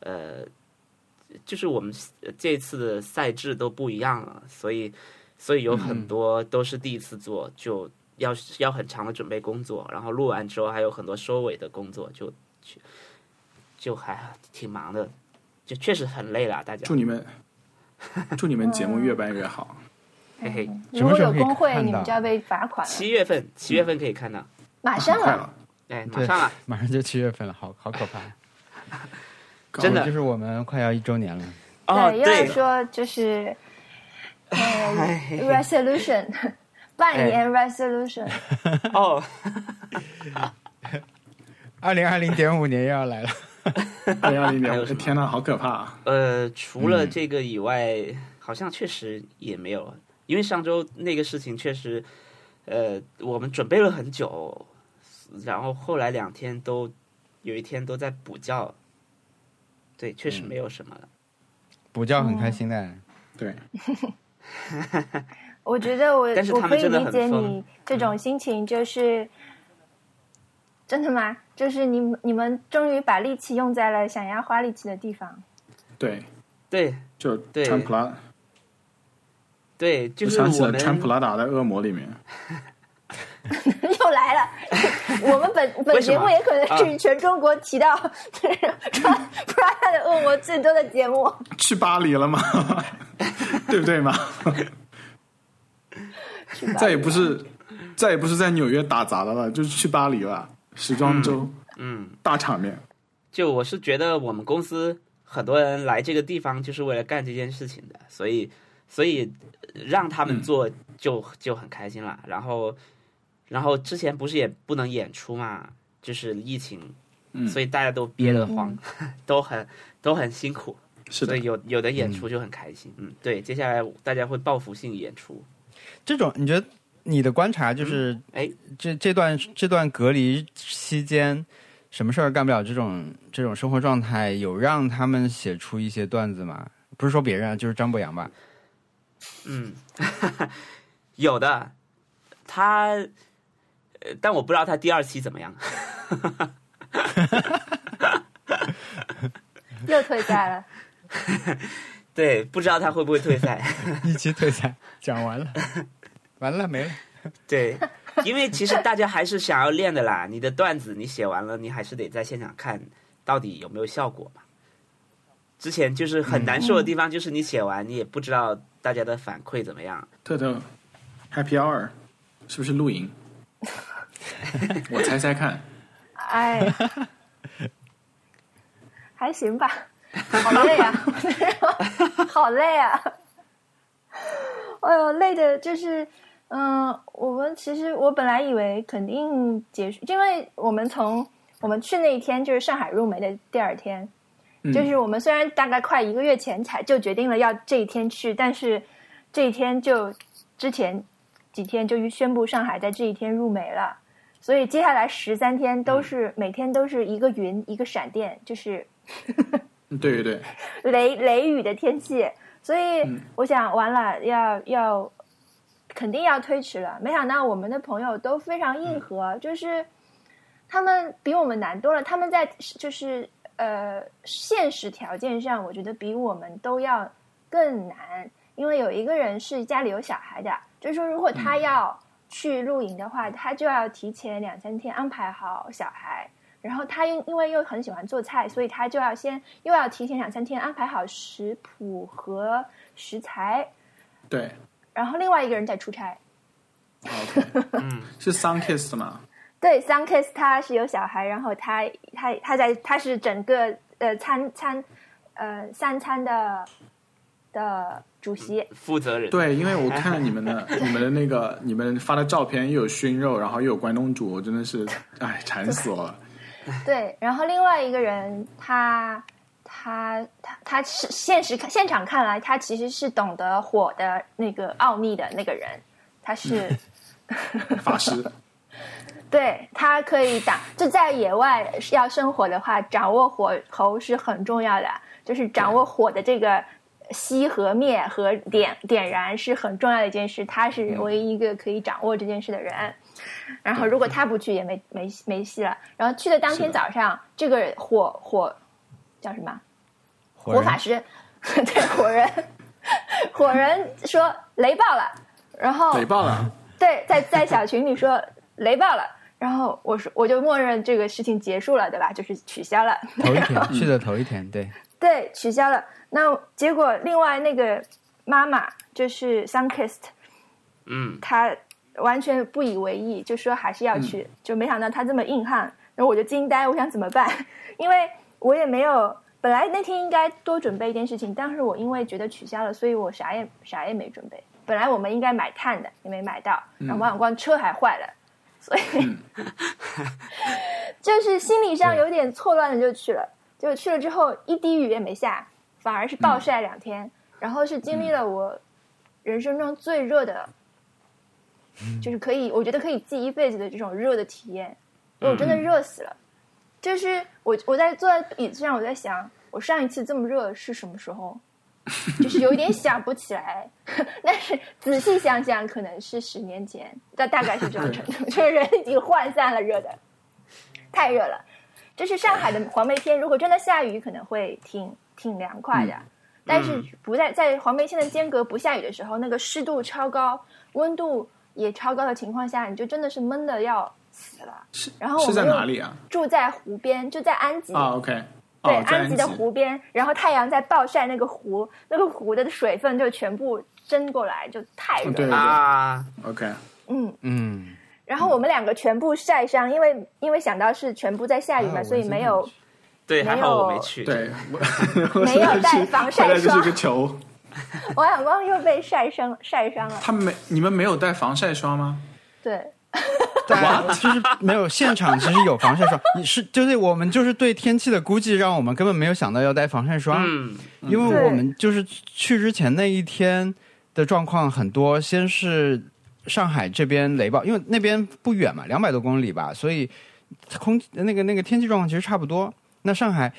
呃，就是我们呃这次的赛制都不一样了，所以所以有很多都是第一次做，就要要很长的准备工作，然后录完之后还有很多收尾的工作，就就就还挺忙的，就确实很累了，大家祝。你们，[laughs] 祝你们节目越办越好。嘿嘿，如果有工会，你们就要被罚款了。七月份，七月份可以看到，马上了，哎，马上了，[laughs] 马上就七月份了，好好可怕。[laughs] 真的就是我们快要一周年了。哦，对，要对，说就是呃哎，resolution，半年 resolution，[laughs] 哦，[laughs] 二零二零点五年又要来了，[laughs] 二零二零年，还有什么天呐，好可怕啊！呃，除了嗯这个以外，好像确实也没有，因为上周那个事情确实，呃，我们准备了很久，然后后来两天都有一天都在补觉，对，确嗯实没有什么了。补觉很开心的。对，我觉得我但是我可以他们真的理解你这种心情，就是真的吗？就是你你们终于把力气用在了想要花力气的地方。对，对就对穿普拉，对，就就是想起了穿普拉达的恶魔里面，[laughs] 又来了，[laughs] 我们本 [laughs] 本节目也可能是啊全中国提到就是穿 Prada 的恶魔最多的节目。去巴黎了吗？对不对嘛？再也不是，再也不是在纽约打杂的了，就是去巴黎了，时装周，嗯，大场面。就我是觉得我们公司很多人来这个地方就是为了干这件事情的，所以所以呃让他们做就、就很开心了。然后然后之前不是也不能演出嘛，就是疫情，嗯所以大家都憋得慌，[laughs] 都很都很辛苦，是的所以，有有的演出就很开心。嗯，对，接下来大家会报复性演出。这种你觉得你的观察就是，哎，这这段这段隔离期间，什么事儿干不了？这种这种生活状态，有让他们写出一些段子吗？不是说别人啊，就是张博洋吧。嗯，[laughs] 有的，他，呃但我不知道他第二期怎么样。[laughs] 又退赛了，[laughs] 对，不知道他会不会退赛。[laughs] 一期退赛，讲完了，完了没了。[laughs] 对，因为其实大家还是想要练的啦。你的段子你写完了，你还是得在现场看到底有没有效果嘛。之前就是很难受的地方，就是你写完你也不知道大家的反馈怎么样。特特，[laughs] Happy Hour 是不是露营？我猜猜看，哎，还行吧，好累啊，[laughs] 好累啊！哎呦，累的就是，嗯，我们其实我本来以为肯定结束，因为我们从我们去那一天就是上海入梅的第二天，嗯。就是我们虽然大概快一个月前才就决定了要这一天去，但是这一天就之前几天就宣布上海在这一天入梅了，所以接下来十三天都是、每天都是一个云一个闪电，就是对对对，雷雷雨的天气，所以嗯我想完了要要肯定要推迟了。没想到我们的朋友都非常硬核，就是他们比我们难多了。他们在就是呃现实条件上，我觉得比我们都要更难。因为有一个人是家里有小孩的，就是说如果他要去露营的话，他就要提前两三天安排好小孩。然后他因因为又很喜欢做菜，所以他就要先又要提前两三天安排好食谱和食材。对然后另外一个人在出差。，OK，嗯，[laughs] 是 Sunkiss 吗？[laughs] 对 s u n Kiss 他是有小孩，然后他他他在他是整个呃餐餐呃三餐的的主席。负责人，对，因为我看了你们的 [laughs] 你们的那个你们发的照片，又有熏肉，然后又有关东煮，我真的是哎馋死我了。[laughs] 对，然后另外一个人他他他他是现实看现场看来，他其实是懂得火的那个奥秘的那个人，他是。[laughs] 法师，对，他可以打，就在野外要生火的话，掌握火候是很重要的，就是掌握火的这个熄和灭和点点燃是很重要的一件事。他是唯一一个可以掌握这件事的人。然后，如果他不去，也没没没戏了。然后去的当天早上，这个火火叫什么？火火法师，[laughs] 对火人，火人说雷爆了，然后雷爆了，对，在在小群里说雷爆了，然后我说我就默认这个事情结束了，对吧？就是取消了，头一天去的头一天，对，对，取消了。那结果另外那个妈妈就是 Sunkist，嗯，她完全不以为意，就说还是要去，就没想到他这么硬汉，然后我就惊呆，我想怎么办？[laughs] 因为我也没有。本来那天应该多准备一件事情，但是我因为觉得取消了，所以我啥也啥也没准备。本来我们应该买炭的，也没买到，然后王小光车还坏了，所以、[laughs] 就是心理上有点错乱的就去了。就去了之后一滴雨也没下，反而是暴晒两天，然后是经历了我人生中最热的，就是可以我觉得可以记一辈子的这种热的体验，我真的热死了。就是我我在坐在椅子上，我在想，我上一次这么热是什么时候？就是有一点想不起来，[laughs] 但是仔细想想，可能是十年前，但大概是这种程度，[laughs] 就是人已经涣散了，热的太热了。这是上海的黄梅天，如果真的下雨，可能会挺挺凉快的。但是不在在黄梅天的间隔不下雨的时候，那个湿度超高，温度也超高的情况下，你就真的是闷的要死了。是然后我是在哪里啊？住在湖边，就在安吉。啊，OK，对，哦，安吉的湖边，然后太阳在暴晒那个湖，那个湖的水分就全部蒸过来，就太热对了。啊，OK，嗯，嗯，然后我们两个全部晒伤，因为因为想到是全部在下雨嘛，啊所以没有对，没还好我有没去。对，我没有带防晒 [laughs] 霜个球。[laughs] 王小光又被晒伤晒伤了。他没，你们没有带防晒霜吗？对，但其实没有现场，其实有防晒霜。你是就是我们就是对天气的估计，让我们根本没有想到要带防晒霜。嗯，因为我们就是去之前那一天的状况很多，先是上海这边雷暴，因为那边不远嘛，两百多公里吧，所以空那个那个天气状况其实差不多。那上海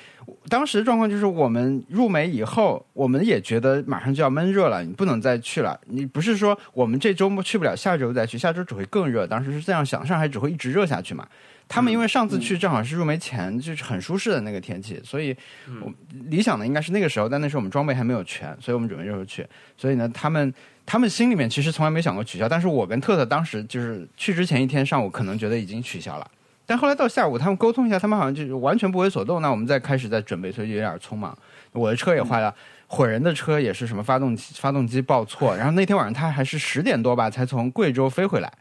当时的状况就是，我们入梅以后，我们也觉得马上就要闷热了，你不能再去了。你不是说我们这周末去不了，下周再去，下周只会更热。当时是这样想，上海只会一直热下去嘛。他们因为上次去正好是入梅前，就是很舒适的那个天气，所以我理想的应该是那个时候，但那时候我们装备还没有全，所以我们准备这时候去。所以呢，他们他们心里面其实从来没想过取消，但是我跟特特当时就是去之前一天上午可能觉得已经取消了，但后来到下午他们沟通一下，他们好像就是完全不为所动，那我们再开始再准备，所以就有点匆忙。我的车也坏了。毁人的车也是什么发动机发动机报错，然后那天晚上他还是十点多吧才从贵州飞回来，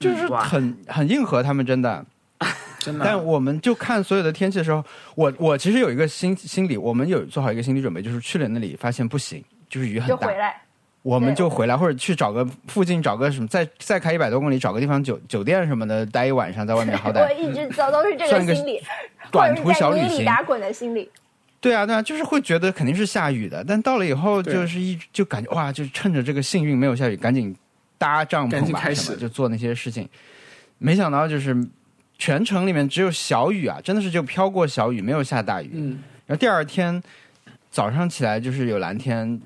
就是很很硬核，他们真的。[laughs] 真的。但我们就看所有的天气的时候，我我其实有一个心心理，我们有做好一个心理准备，就是去了那里发现不行，就是雨很大就回，来。我们就回来，或者去找个附近找个什么，再再开一百多公里，找个地方酒酒店什么的待一晚上，在外面好歹 [laughs] 我歹一直走都是这个个心理，短途 [laughs] 小旅行。打滚的心理。对啊，对啊，就是会觉得肯定是下雨的，但到了以后就是一就感觉哇，就趁着这个幸运没有下雨，赶紧搭帐篷开始就做那些事情。没想到就是全程里面只有小雨啊，真的是就飘过小雨，没有下大雨。嗯，然后第二天早上起来就是有蓝天，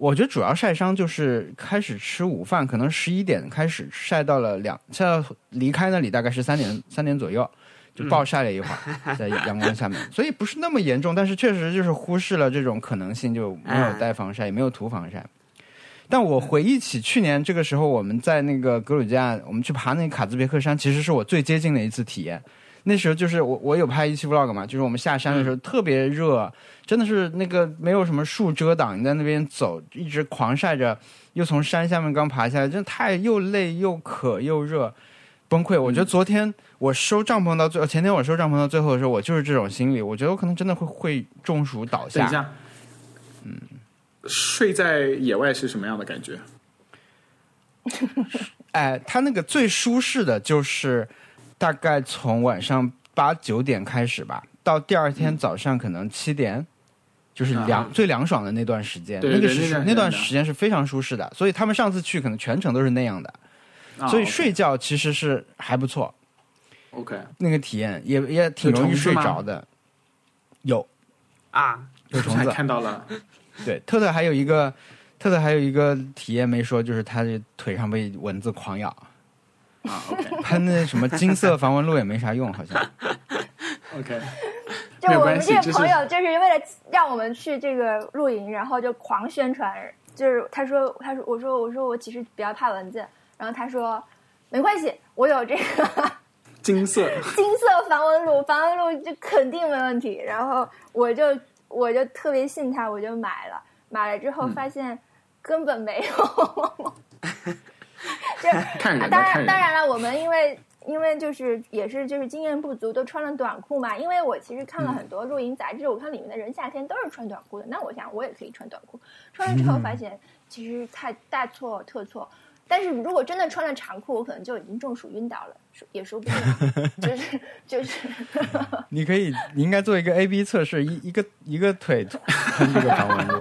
我觉得主要晒伤就是开始吃午饭，可能十一点开始晒到了两，晒到离开那里大概是三点三点左右，就暴晒了一会儿，[laughs] 在阳光下面，所以不是那么严重，但是确实就是忽视了这种可能性，就没有带防晒，也没有涂防晒。但我回忆起去年这个时候，我们在那个格鲁吉亚，我们去爬那个卡兹别克山，其实是我最接近的一次体验。那时候就是我我有拍一期 vlog 嘛，就是我们下山的时候特别热，真的是那个没有什么树遮挡，你在那边走一直狂晒着，又从山下面刚爬下来，真的太又累又渴又热，崩溃。我觉得昨天我收帐篷到最，前天我收帐篷到最后的时候，我就是这种心理，我觉得我可能真的会会中暑倒下等一下，嗯，睡在野外是什么样的感觉？[laughs] 哎，它那个最舒适的就是。大概从晚上八九点开始吧，到第二天早上可能七点，就是凉最凉爽的那段时间，那个是那段时间是非常舒适的。所以他们上次去可能全程都是那样的，所以睡觉其实是还不错。OK，那个体验也也挺容易睡着的。有啊，有虫子看到了。[laughs] 对，特特还有一个特特还有一个体验没说，就是他的腿上被蚊子狂咬。啊，OK，[laughs] 喷那什么金色防蚊露也没啥用，好像。[laughs] OK，就我们这个朋友就是为了让我们去这个露营，然后就狂宣传。就是他说，他说，我说，我说我其实比较怕蚊子。然后他说，没关系，我有这个 [laughs] 金色金色防蚊露，防蚊露就肯定没问题。然后我就我就特别信他，我就买了。买了之后发现根本没有。[laughs] 就 [laughs] 当然当然了，我们因为因为就是也是就是经验不足，都穿了短裤嘛。因为我其实看了很多露营杂志，我看里面的人夏天都是穿短裤的。那我想我也可以穿短裤，穿了之后发现其实太大错特错。但是如果真的穿了长裤，我可能就已经中暑晕倒了，也说不定。[laughs] 就是就是，你可以你应该做一个 A B 测试，一一个一个腿喷这个防蚊露。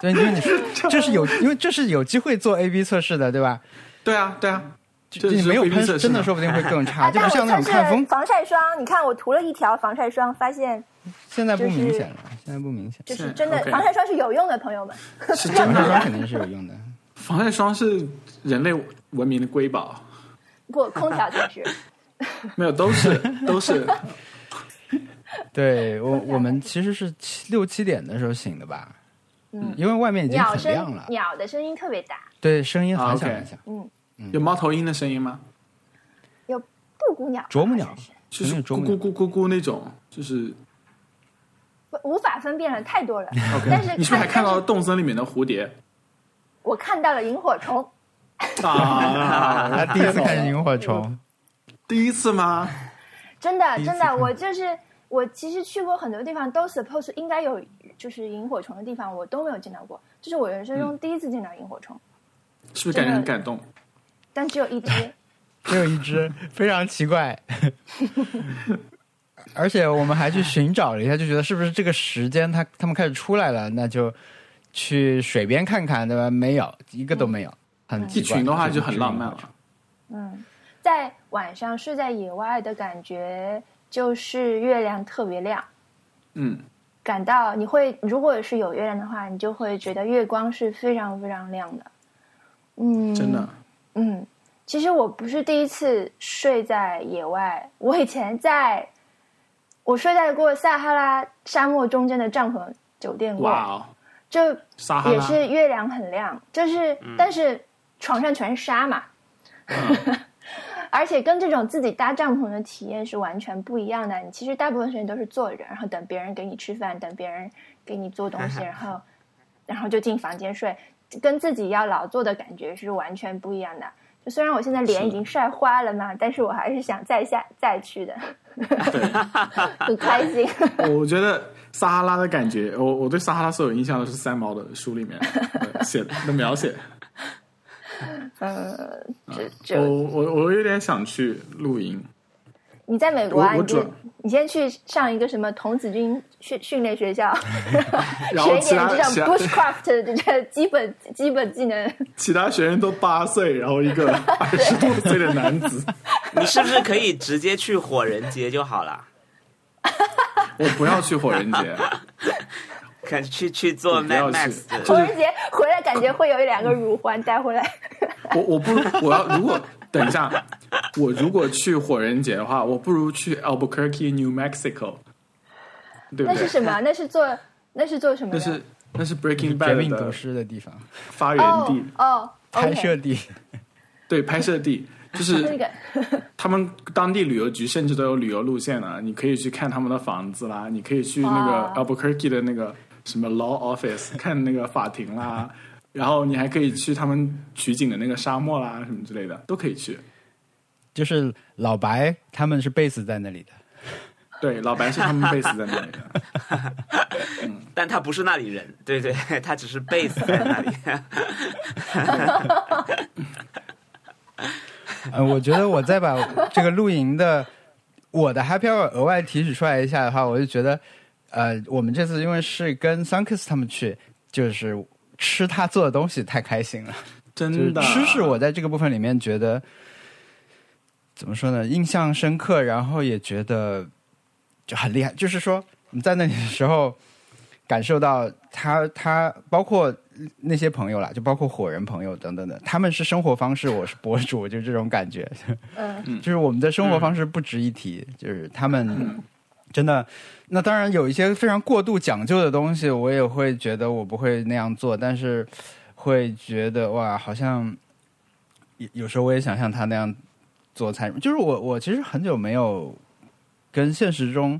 对，因为你是 [laughs] 这是有，因为这是有机会做 A B 测试的，对吧？对啊，对啊，就你没有喷，真的说不定会更差，就不像那种看风防晒霜。你看我涂了一条防晒霜，发现现在不明显了，现在不明显，就是真的防晒霜是有用的，朋友们。是真的，防晒霜肯定是有用的。[laughs] 防晒霜是人类文明的瑰宝。不，空调才是。[laughs] 没有，都是都是。对我，我们其实是七六七点的时候醒的吧。嗯，因为外面已经很亮了，鸟的声音特别大，对，声音很响很响。嗯，有猫头鹰的声音吗？有布谷鸟、啄木鸟，就是咕咕咕咕咕那种，就是无法分辨了，太多了。[laughs] OK，但是你是不是还看到了洞森里面的蝴蝶？我看到了萤火虫。啊，[laughs] 他第一次看萤火虫，第一次吗？真的，真的，我就是我，其实去过很多地方，都 suppose 应该有。就是萤火虫的地方，我都没有见到过，这是我人生中第一次见到萤火虫，是不是感觉很感动？[laughs] 但只有一只，[laughs] 只有一只，非常奇怪。[laughs] 而且我们还去寻找了一下，就觉得是不是这个时间他他们开始出来了，那就去水边看看，对吧？没有，一个都没有，很一群的话就很浪漫了。嗯，在晚上睡在野外的感觉，就是月亮特别亮。嗯。感到你会，如果是有月亮的话，你就会觉得月光是非常非常亮的。嗯，真的。嗯，其实我不是第一次睡在野外，我以前在，我睡在过撒哈拉沙漠中间的帐篷酒店过，哇哦，就也是月亮很亮，就是、嗯、但是床上全是沙嘛。嗯 [laughs] 而且跟这种自己搭帐篷的体验是完全不一样的。你其实大部分时间都是坐着，然后等别人给你吃饭，等别人给你做东西，[laughs] 然后，然后就进房间睡，跟自己要劳作的感觉是完全不一样的。就虽然我现在脸已经晒花了嘛，但是我还是想再下再去的，[laughs] 很开心。[laughs] 我觉得撒哈拉的感觉，我我对撒哈拉所有印象都是三毛的书里面写的描写。[laughs] 呃，我我我有点想去露营。你在美国啊？你你先去上一个什么童子军训训练学校，[laughs] 学一点这种 bushcraft 的这基本 [laughs] 基本技能。其他学生都八岁，然后一个二十多岁的男子。你是不是可以直接去火人节就好了？我不要去火人节。看去去做 Mad Max，火人节回来感觉会有一两个乳环带回来。[laughs] 我我不我要如果等一下，我如果去火人节的话，我不如去 Albuquerque, New Mexico，对不对？那是什么？那是做那是做什么？那是那是 Breaking Bad 命毒的师的地方，发源地，哦哦，[laughs] 拍摄地。对，拍摄地就是那个他们当地旅游局甚至都有旅游路线呢，你可以去看他们的房子啦，你可以去那个 Albuquerque 的那个什么 law office [laughs] 看那个法庭啦，然后你还可以去他们取景的那个沙漠啦什么之类的，都可以去。就是老白他们是 base 在那里的，[laughs] 对，老白是他们 base 在那里的。[laughs] 但他不是那里人，对对，他只是 base 在那里。呃，我觉得我再把这个露营的我的 happy hour 额外提取出来一下的话，我就觉得，呃，我们这次因为是跟 Sunkiss 他们去，就是吃他做的东西太开心了。真的，吃是我在这个部分里面觉得怎么说呢，印象深刻，然后也觉得就很厉害。就是说你在那里的时候，感受到他他包括那些朋友啦，就包括火人朋友等等的，他们是生活方式，我是博主，就这种感觉。嗯就是我们的生活方式不值一提，就是他们真的。那当然有一些非常过度讲究的东西，我也会觉得我不会那样做，但是会觉得哇，好像有有时候我也想像他那样做菜。就是我我其实很久没有跟现实中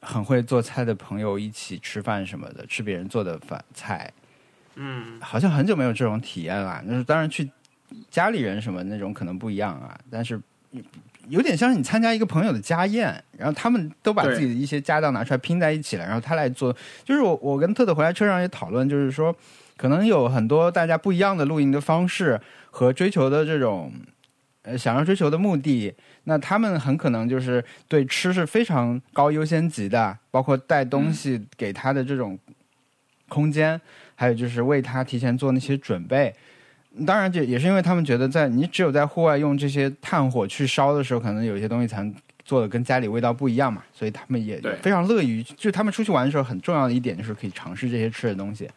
很会做菜的朋友一起吃饭什么的，吃别人做的饭菜，嗯，好像很久没有这种体验了。就是当然去家里人什么那种可能不一样啊，但是有点像是你参加一个朋友的家宴，然后他们都把自己的一些家当拿出来拼在一起了，然后他来做。就是我我跟特特回来车上也讨论，就是说可能有很多大家不一样的露营的方式和追求的这种呃想要追求的目的。那他们很可能就是对吃是非常高优先级的，包括带东西给他的这种空间，还有就是为他提前做那些准备。当然，这也是因为他们觉得在你只有在户外用这些炭火去烧的时候，可能有些东西才能做的跟家里味道不一样嘛，所以他们也非常乐于，就他们出去玩的时候，很重要的一点就是可以尝试这些吃的东西。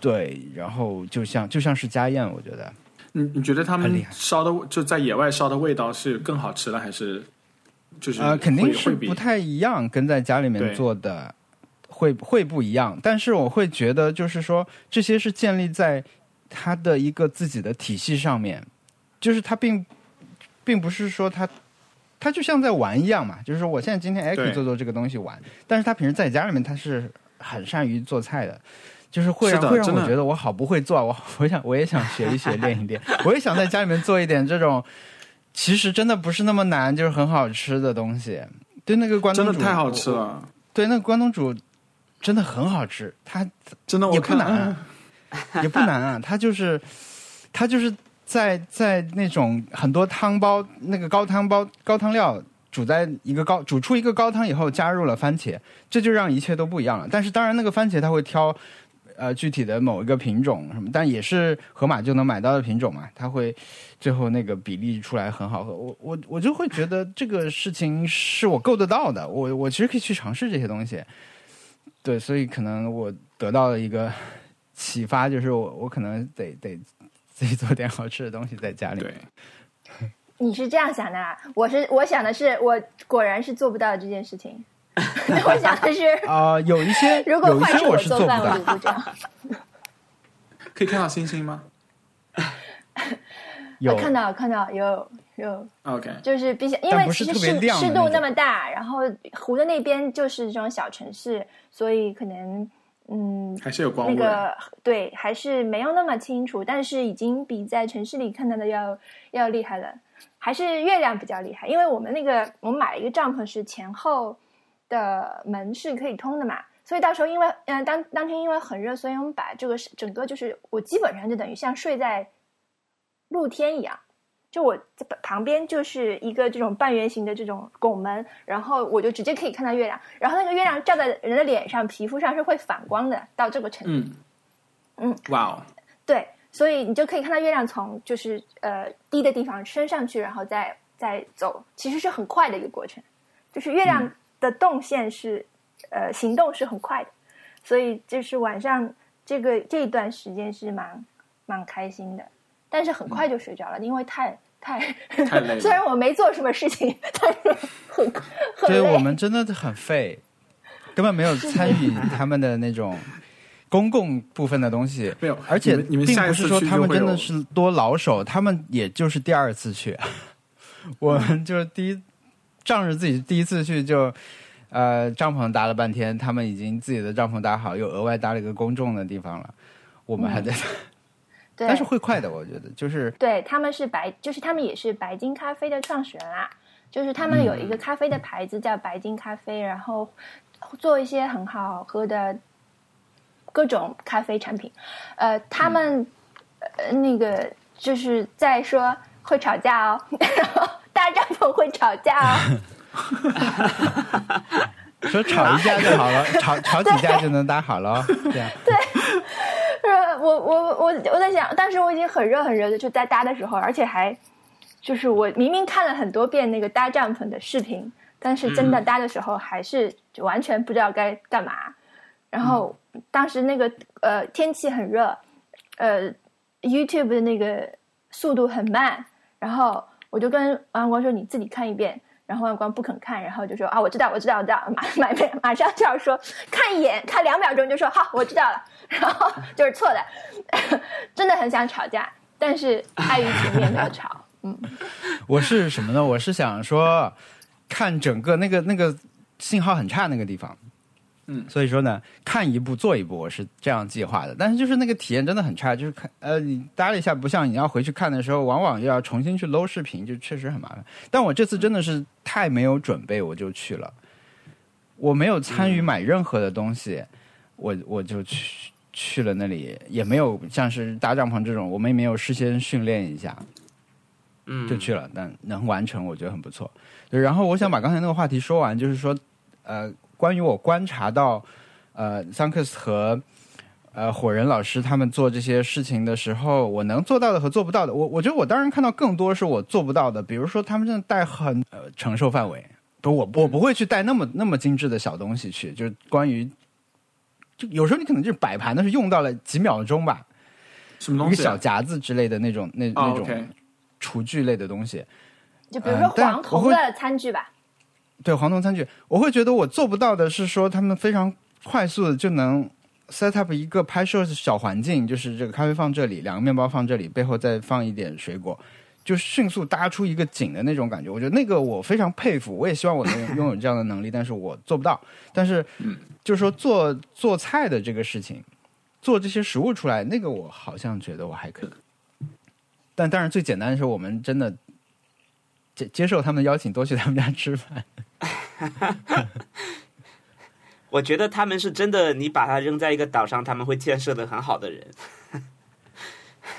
对，然后就像就像是家宴，我觉得你你觉得他们烧的就在野外烧的味道是更好吃的，还是就是呃，肯定是不太一样，跟在家里面做的会会不一样。但是我会觉得，就是说这些是建立在他的一个自己的体系上面，就是他并并不是说他他就像在玩一样嘛，就是说我现在今天哎可以做做这个东西玩，但是他平时在家里面他是很善于做菜的。就是会让会让我觉得我好不会做，我我想我也想学一学练一练，[laughs] 我也想在家里面做一点这种，其实真的不是那么难，就是很好吃的东西。对那个关东煮真的太好吃了，对，那个关东煮真的很好吃，它真的我也不看难啊，[laughs] 也不难啊，它就是它就是在在那种很多汤包那个高汤包高汤料煮在一个高煮出一个高汤以后，加入了番茄，这就让一切都不一样了。但是当然，那个番茄它会挑呃具体的某一个品种什么，但也是盒马就能买到的品种嘛，它会最后那个比例出来很好喝。我我我就会觉得这个事情是我够得到的，我我其实可以去尝试这些东西。对，所以可能我得到了一个启发，就是我我可能得得自己做点好吃的东西在家里。对，你是这样想的、啊，我是我想的是，我果然是做不到这件事情。[laughs] 我想的是，啊、有一些 [laughs] 如果换成我做饭，我到就，不这样。可以看到星星吗 [laughs] 有呃看到看到有有，？OK，就是比较，因为其实湿湿度那么大，然后湖的那边就是这种小城市，所以可能嗯还是有光污那。个对还是没有那么清楚，但是已经比在城市里看到的要要厉害了。还是月亮比较厉害，因为我们那个我们买了一个帐篷是前后的门是可以通的嘛，所以到时候因为嗯、呃当当天因为很热，所以我们把这个是整个就是我基本上就等于像睡在露天一样，就我在旁边就是一个这种半圆形的这种拱门，然后我就直接可以看到月亮，然后那个月亮照在人的脸上、皮肤上是会反光的，到这个程度。嗯嗯，哇哦，对，所以你就可以看到月亮从就是呃低的地方升上去，然后再再走，其实是很快的一个过程。就是月亮的动线是、呃行动是很快的，所以就是晚上这个这一段时间是蛮蛮开心的，但是很快就睡着了，因为太太太累了 [laughs] 虽然我没做什么事情，[laughs] 但是很很对累。我们真的很废，根本没有参与他们的那种公共部分的东西。[laughs] 没有而且你们并不是说他们真的是多老手，他们也就是第二次去，我们就是第一仗着自己第一次去就。呃，帐篷搭了半天，他们已经自己的帐篷搭好，又额外搭了一个公众的地方了。我们还在，对，但是会快的，我觉得就是对他们是白，就是他们也是白金咖啡的创始人啦。就是他们有一个咖啡的牌子叫白金咖啡，然后做一些很好喝的各种咖啡产品。呃，他们、呃那个就是在说会吵架哦，[laughs] 然后搭帐篷会吵架哦。[laughs] 说吵一架就好了，[laughs] 吵吵几架就能搭好了，这样。呃，我我我我在想，当时我已经很热很热的，就在搭的时候，而且还就是我明明看了很多遍那个搭帐篷的视频，但是真的搭的时候还是就完全不知道该干嘛。然后当时那个呃天气很热，呃 YouTube 的那个速度很慢，然后我就跟王阳光说：“你自己看一遍。”然后王阳光不肯看，然后就说：“啊，我知道，我知道，我知道。”马马马上就要说看一眼，看两秒钟就说：“好，我知道了。”然后就是错的，[laughs] 真的很想吵架，但是碍于情面没有吵。嗯，我是什么呢？我是想说，看整个那个那个信号很差那个地方，嗯所以说呢，看一步做一步，我是这样计划的。但是就是那个体验真的很差，就是看呃，你搭了一下，不像你要回去看的时候，往往又要重新去搂视频，就确实很麻烦。但我这次真的是太没有准备，我就去了，我没有参与买任何的东西，我我就去去了那里，也没有像是搭帐篷这种，我们也没有事先训练一下。嗯，就去了，但能完成，我觉得很不错。对然后我想把刚才那个话题说完，就是说，呃，关于我观察到，呃，桑克斯和呃火人老师他们做这些事情的时候，我能做到的和做不到的，我我觉得我当然看到更多是我做不到的，比如说他们真的带很呃承受范围，不，我我不会去带那么那么精致的小东西去，就是关于。就有时候你可能就是摆盘的是用到了几秒钟吧，什么东西？啊？小夹子之类的那种那、哦那种厨具类的东西，就比如说黄铜的餐具吧，对黄铜餐具，我会觉得我做不到的是说他们非常快速的就能 set up 一个拍摄的小环境，就是这个咖啡放这里，两个面包放这里，背后再放一点水果，就迅速搭出一个景的那种感觉。我觉得那个我非常佩服，我也希望我能拥有这样的能力，但是我做不到。但是，就是说做做菜的这个事情，做这些食物出来，那个我好像觉得我还可以。但当然，最简单的是我们真的接接受他们的邀请，多去他们家吃饭。[laughs] 我觉得他们是真的，你把他扔在一个岛上，他们会建设的很好的人。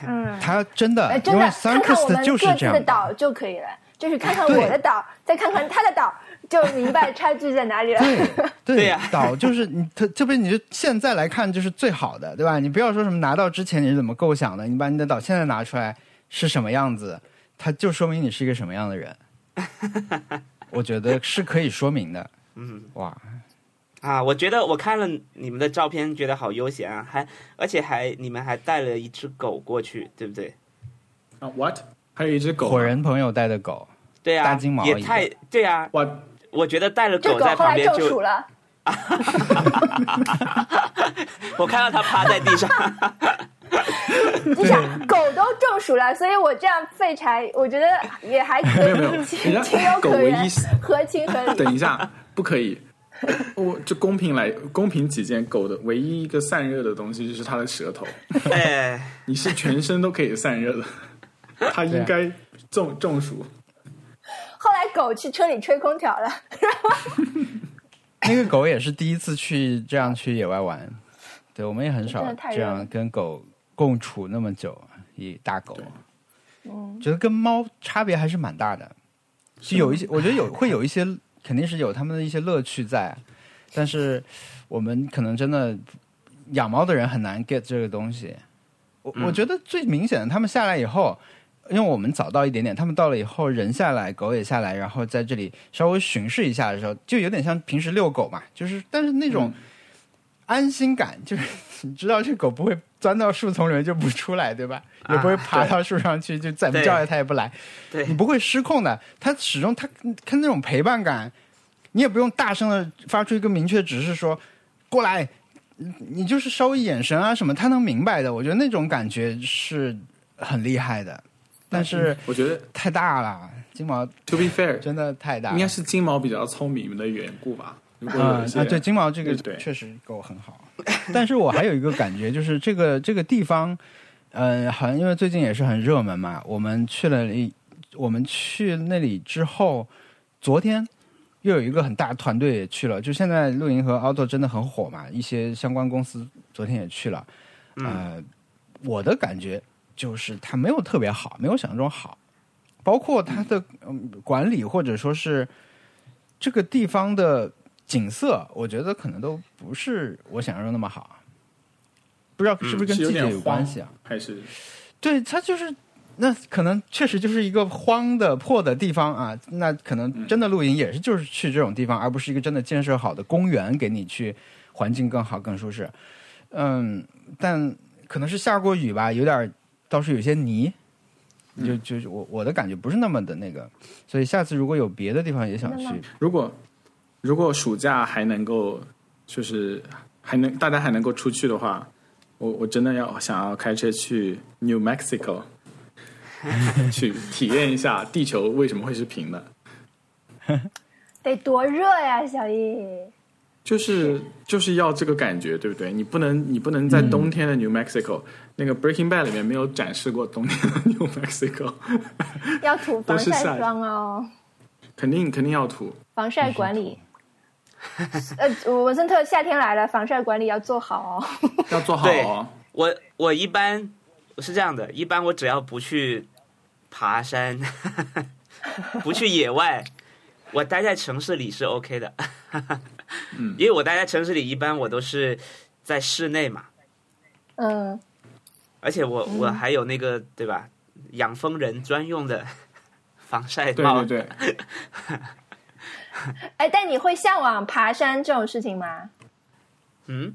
嗯，他真的哎，，真因为的看看我 Sunkist 们就是各自这样的岛就可以了，就是看看我的岛，再看看他的岛，就明白差距在哪里了。对对对呀岛就是你特特别，你就现在来看就是最好的，对吧？你不要说什么拿到之前你是怎么构想的，你把你的岛现在拿出来是什么样子，它就说明你是一个什么样的人。[laughs] 我觉得是可以说明的。嗯哇，啊，我觉得我看了你们的照片，觉得好悠闲啊，还而且还你们还带了一只狗过去，对不对？啊，what？还有一只狗啊，火人朋友带的狗，对啊，大金毛也太对啊，我，我觉得带了狗在狗后来旁边就中暑，了，[laughs] 我看到它趴在地上，[laughs] 你想狗都中暑了，所以我这样废柴，我觉得也还可没有没有以，情有可原狗唯一，合情合理。等一下，不可以。[laughs] 我就公平来公平起见，狗的唯一一个散热的东西就是它的舌头，哎，[laughs] 你是全身都可以散热的，它应该中中暑。后来狗去车里吹空调了，[laughs] 那个狗也是第一次去这样去野外玩，对我们也很少这样跟狗共处那么久，一大狗，嗯，觉得跟猫差别还是蛮大的。是。有一些，我觉得有会有一些，肯定是有他们的一些乐趣在，但是我们可能真的养猫的人很难 get 这个东西。我、嗯。我觉得最明显的，他们下来以后，因为我们早到一点点，他们到了以后，人下来，狗也下来，然后在这里稍微巡视一下的时候，就有点像平时遛狗嘛，就是但是那种嗯。安心感，就是你知道这狗不会钻到树丛里面就不出来，对吧？啊也不会爬到树上去，就再不对叫它也不来。对你不会失控的。它始终它看那种陪伴感，你也不用大声的发出一个明确指示说过来，你你就是稍微眼神啊什么，它能明白的。我觉得那种感觉是很厉害的，但是我觉得太大了，金毛 to be fair，真的太大了。应该是金毛比较聪明的缘故吧。如果有一些啊啊，对，金毛这个确实够很好，[laughs] 但是我还有一个感觉，就是这个这个地方，呃，好像因为最近也是很热门嘛，我们去了一，我们去那里之后，昨天又有一个很大的团队也去了，就现在露营和 outdoor 真的很火嘛，一些相关公司昨天也去了，呃，我的感觉就是它没有特别好，没有想象中好，包括它的嗯管理或者说是这个地方的景色，我觉得可能都不是我想象中那么好。不知道是不是跟季节有关系啊？还是对，它就是那可能确实就是一个荒的破的地方啊。那可能真的露营也是就是去这种地方，而不是一个真的建设好的公园给你去环境更好更舒适。嗯，但可能是下过雨吧，有点儿倒是有些泥。就就是我我的感觉不是那么的那个，所以下次如果有别的地方也想去如果如果暑假还能够，就是还能大家还能够出去的话，我我真的要想要开车去 New Mexico，[laughs] 去体验一下地球为什么会是平的。[laughs] 得多热呀，小易！就是就是要这个感觉，对不对？你不能你不能在冬天的 New Mexico，、那个 Breaking Bad 里面没有展示过冬天的 [laughs] New Mexico，要涂防晒霜哦，肯定肯定要涂。防晒管理。[laughs] 呃，文森特夏天来了，防晒管理要做好哦。[laughs] 要做好哦。我我一般我是这样的，一般我只要不去爬山，[laughs] 不去野外，我待在城市里是 OK 的。嗯因为我待在城市里，一般我都是在室内嘛，嗯，而且我我还有那个对吧，养蜂人专用的防晒帽。对对对，[laughs] 哎，但你会向往爬山这种事情吗？嗯，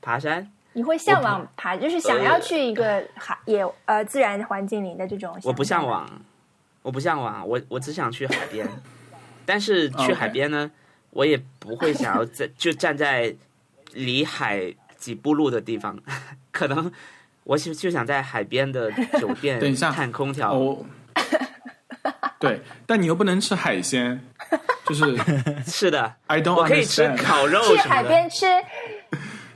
爬山你会向往爬，就是想要去一个海野呃自然环境里的这种。我不向。往，我不向往，我我只想去海边。但是 [laughs] 去海边呢，我也不会想要在就站在离海几步路的地方，可能我就就想在海边的酒店 [laughs] 等一下看空调。哦，对，但你又不能吃海鲜，就是 [laughs] 是的，I don't 我可以吃烤肉去。海边吃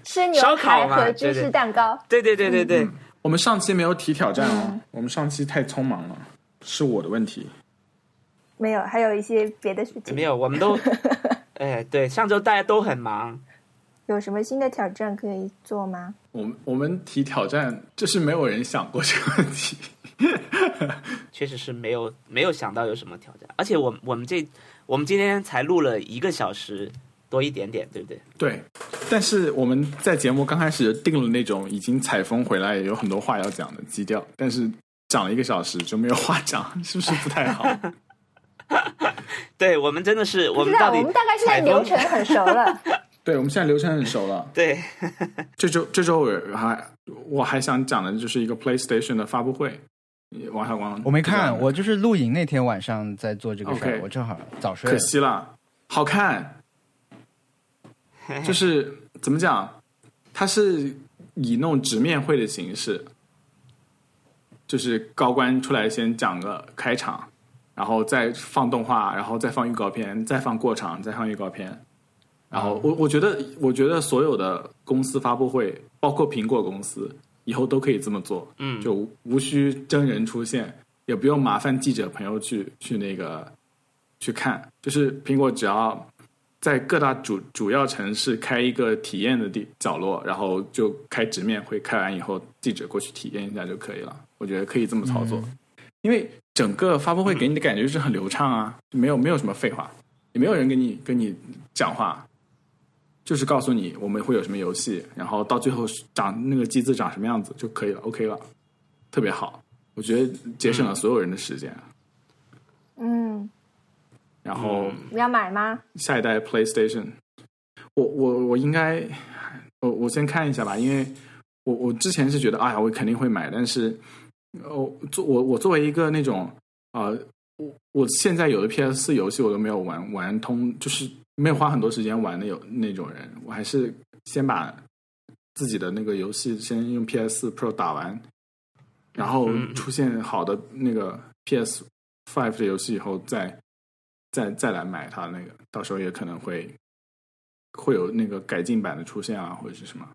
吃牛烧烤嘛排和芝士蛋糕。对对对对对，我们上期没有提挑战哦，嗯我们上期太匆忙了，是我的问题。没有，还有一些别的事情。没有，我们都，[laughs] 哎，对，上周大家都很忙。有什么新的挑战可以做吗？我们我们提挑战，就是没有人想过这个问题。[laughs] 确实是没有没有想到有什么挑战，而且我我们这我们今天才录了一个小时多一点点，对不对？对，但是我们在节目刚开始定了那种已经采风回来，有很多话要讲的基调，但是讲了一个小时就没有话讲，是不是不太好？[laughs] 对我们真的是，我们到底我们大概现在流程很熟了。[laughs] 对，我们现在流程很熟了。[laughs] 对这周这周我还我还想讲的就是一个 PlayStation 的发布会，王小光我没看，我就是录影那天晚上在做这个事我正好早睡可。惜了，好看，[laughs] 就是怎么讲，它是以那种直面会的形式，就是高官出来先讲个开场，然后再放动画，然后再放预告片，再放过场，再放预告片。然后我我觉得，我觉得所有的公司发布会，包括苹果公司，以后都可以这么做。嗯就无无需真人出现，也不用麻烦记者朋友去去那个去看，就是苹果只要在各大主主要城市开一个体验的地角落，然后就开直面会，开完以后记者过去体验一下就可以了。我觉得可以这么操作，因为整个发布会给你的感觉就是很流畅啊，没有没有什么废话，也没有人跟你跟你讲话。就是告诉你我们会有什么游戏，然后到最后长那个机子长什么样子就可以了，OK 了，特别好，我觉得节省了所有人的时间。嗯，然后你要买吗？下一代 PlayStation，我我我应该，我我先看一下吧，因为我我之前是觉得，哎呀，我肯定会买，但是，哦，作我我作为一个那种啊、我我现在有的 PS 四游戏我都没有玩玩通，就是没有花很多时间玩的有那种人，我还是先把自己的那个游戏先用 PS 四 Pro 打完，然后嗯出现好的那个 PS Five 的游戏以后再再再来买它那个，到时候也可能会会有那个改进版的出现啊，或者是什么。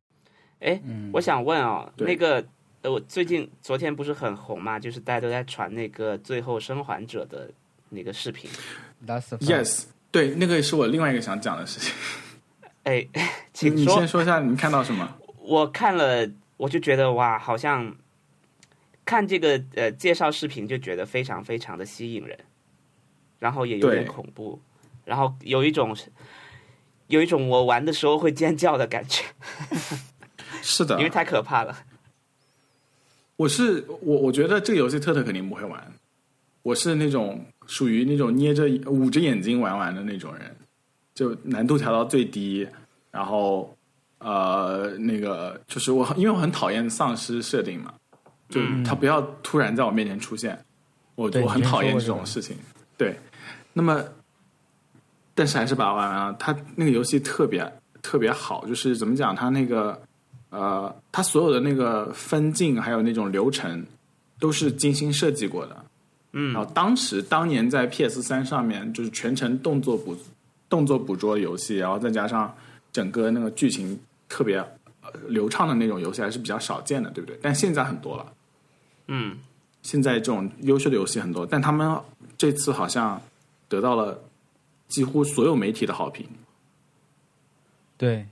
哎，嗯我想问哦，那个呃，我最近昨天不是很红嘛，就是大家都在传那个《最后生还者》的那个视频。Yes，对，那个是我另外一个想讲的事情。[laughs] 哎，你请说你先。说一下你看到什么？我看了，我就觉得哇，好像看这个呃介绍视频就觉得非常非常的吸引人，然后也有点恐怖，然后有一种有一种我玩的时候会尖叫的感觉，[laughs] 是的因为，太可怕了。我是我，我觉得这个游戏特特肯定不会玩。我是那种属于那种捏着捂着眼睛玩玩的那种人，就难度调到最低，然后呃，那个就是我因为我很讨厌丧尸设定嘛，就他不要突然在我面前出现，我我很讨厌这种事情。对，那么但是还是把它玩完了。它那个游戏特别特别好，就是怎么讲，他那个呃，他所有的那个分镜还有那种流程都是精心设计过的。嗯然后当时当年在 PS 三上面就是全程动作捕动作捕捉游戏，然后再加上整个那个剧情特别呃流畅的那种游戏还是比较少见的，对不对？但现在很多了。嗯，现在这种优秀的游戏很多，但他们这次好像得到了几乎所有媒体的好评。对，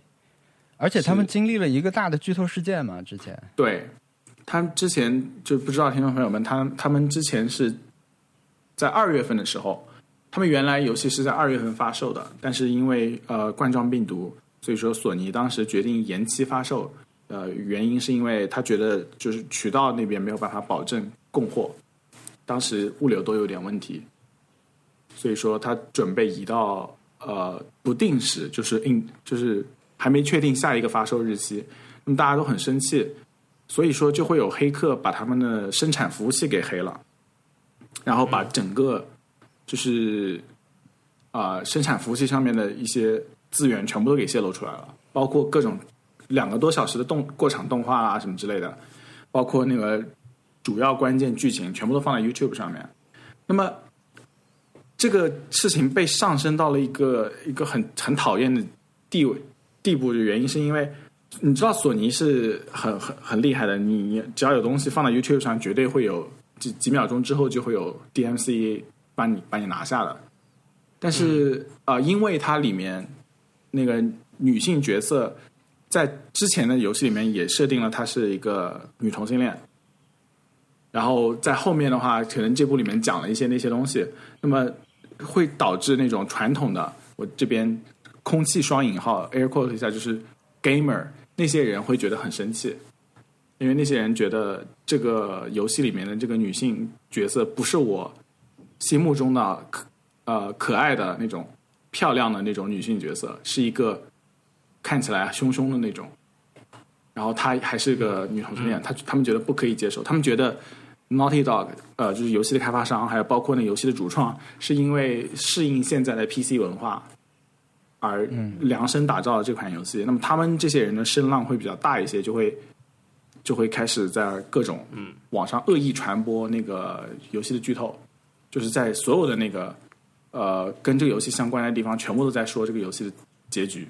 而且他们经历了一个大的剧透事件嘛，之前对，他们之前就不知道听众朋友们，他他们之前是在二月份的时候，他们原来游戏是在二月份发售的，但是因为呃冠状病毒，所以说索尼当时决定延期发售。呃，原因是因为他觉得就是渠道那边没有办法保证供货，当时物流都有点问题，所以说他准备移到呃不定时，就是应就是还没确定下一个发售日期。那么大家都很生气，所以说就会有黑客把他们的生产服务器给黑了，然后把整个就是啊、生产服务器上面的一些资源全部都给泄露出来了，包括各种两个多小时的动过场动画啊什么之类的，包括那个主要关键剧情全部都放在 YouTube 上面。那么这个事情被上升到了一个一个很很讨厌的地位地步的原因，是因为你知道索尼是很很很厉害的，你你只要有东西放在 YouTube 上，绝对会有几几秒钟之后就会有 DMC 把你把你拿下了。但是啊、呃因为它里面那个女性角色在之前的游戏里面也设定了她是一个女同性恋，然后在后面的话，可能这部里面讲了一些那些东西，那么会导致那种传统的我这边空气双引号 air quote 一下就是 gamer 那些人会觉得很生气，因为那些人觉得这个游戏里面的这个女性角色不是我心目中的可呃可爱的那种漂亮的那种女性角色，是一个看起来凶凶的那种。然后她还是个女同性恋，她他们觉得不可以接受，他们觉得 Naughty Dog 呃就是游戏的开发商，还有包括那游戏的主创，是因为适应现在的 PC 文化而量身打造了这款游戏。那么他们这些人的声浪会比较大一些，就会就会开始在各种嗯网上恶意传播那个游戏的剧透，就是在所有的那个呃跟这个游戏相关的地方，全部都在说这个游戏的结局。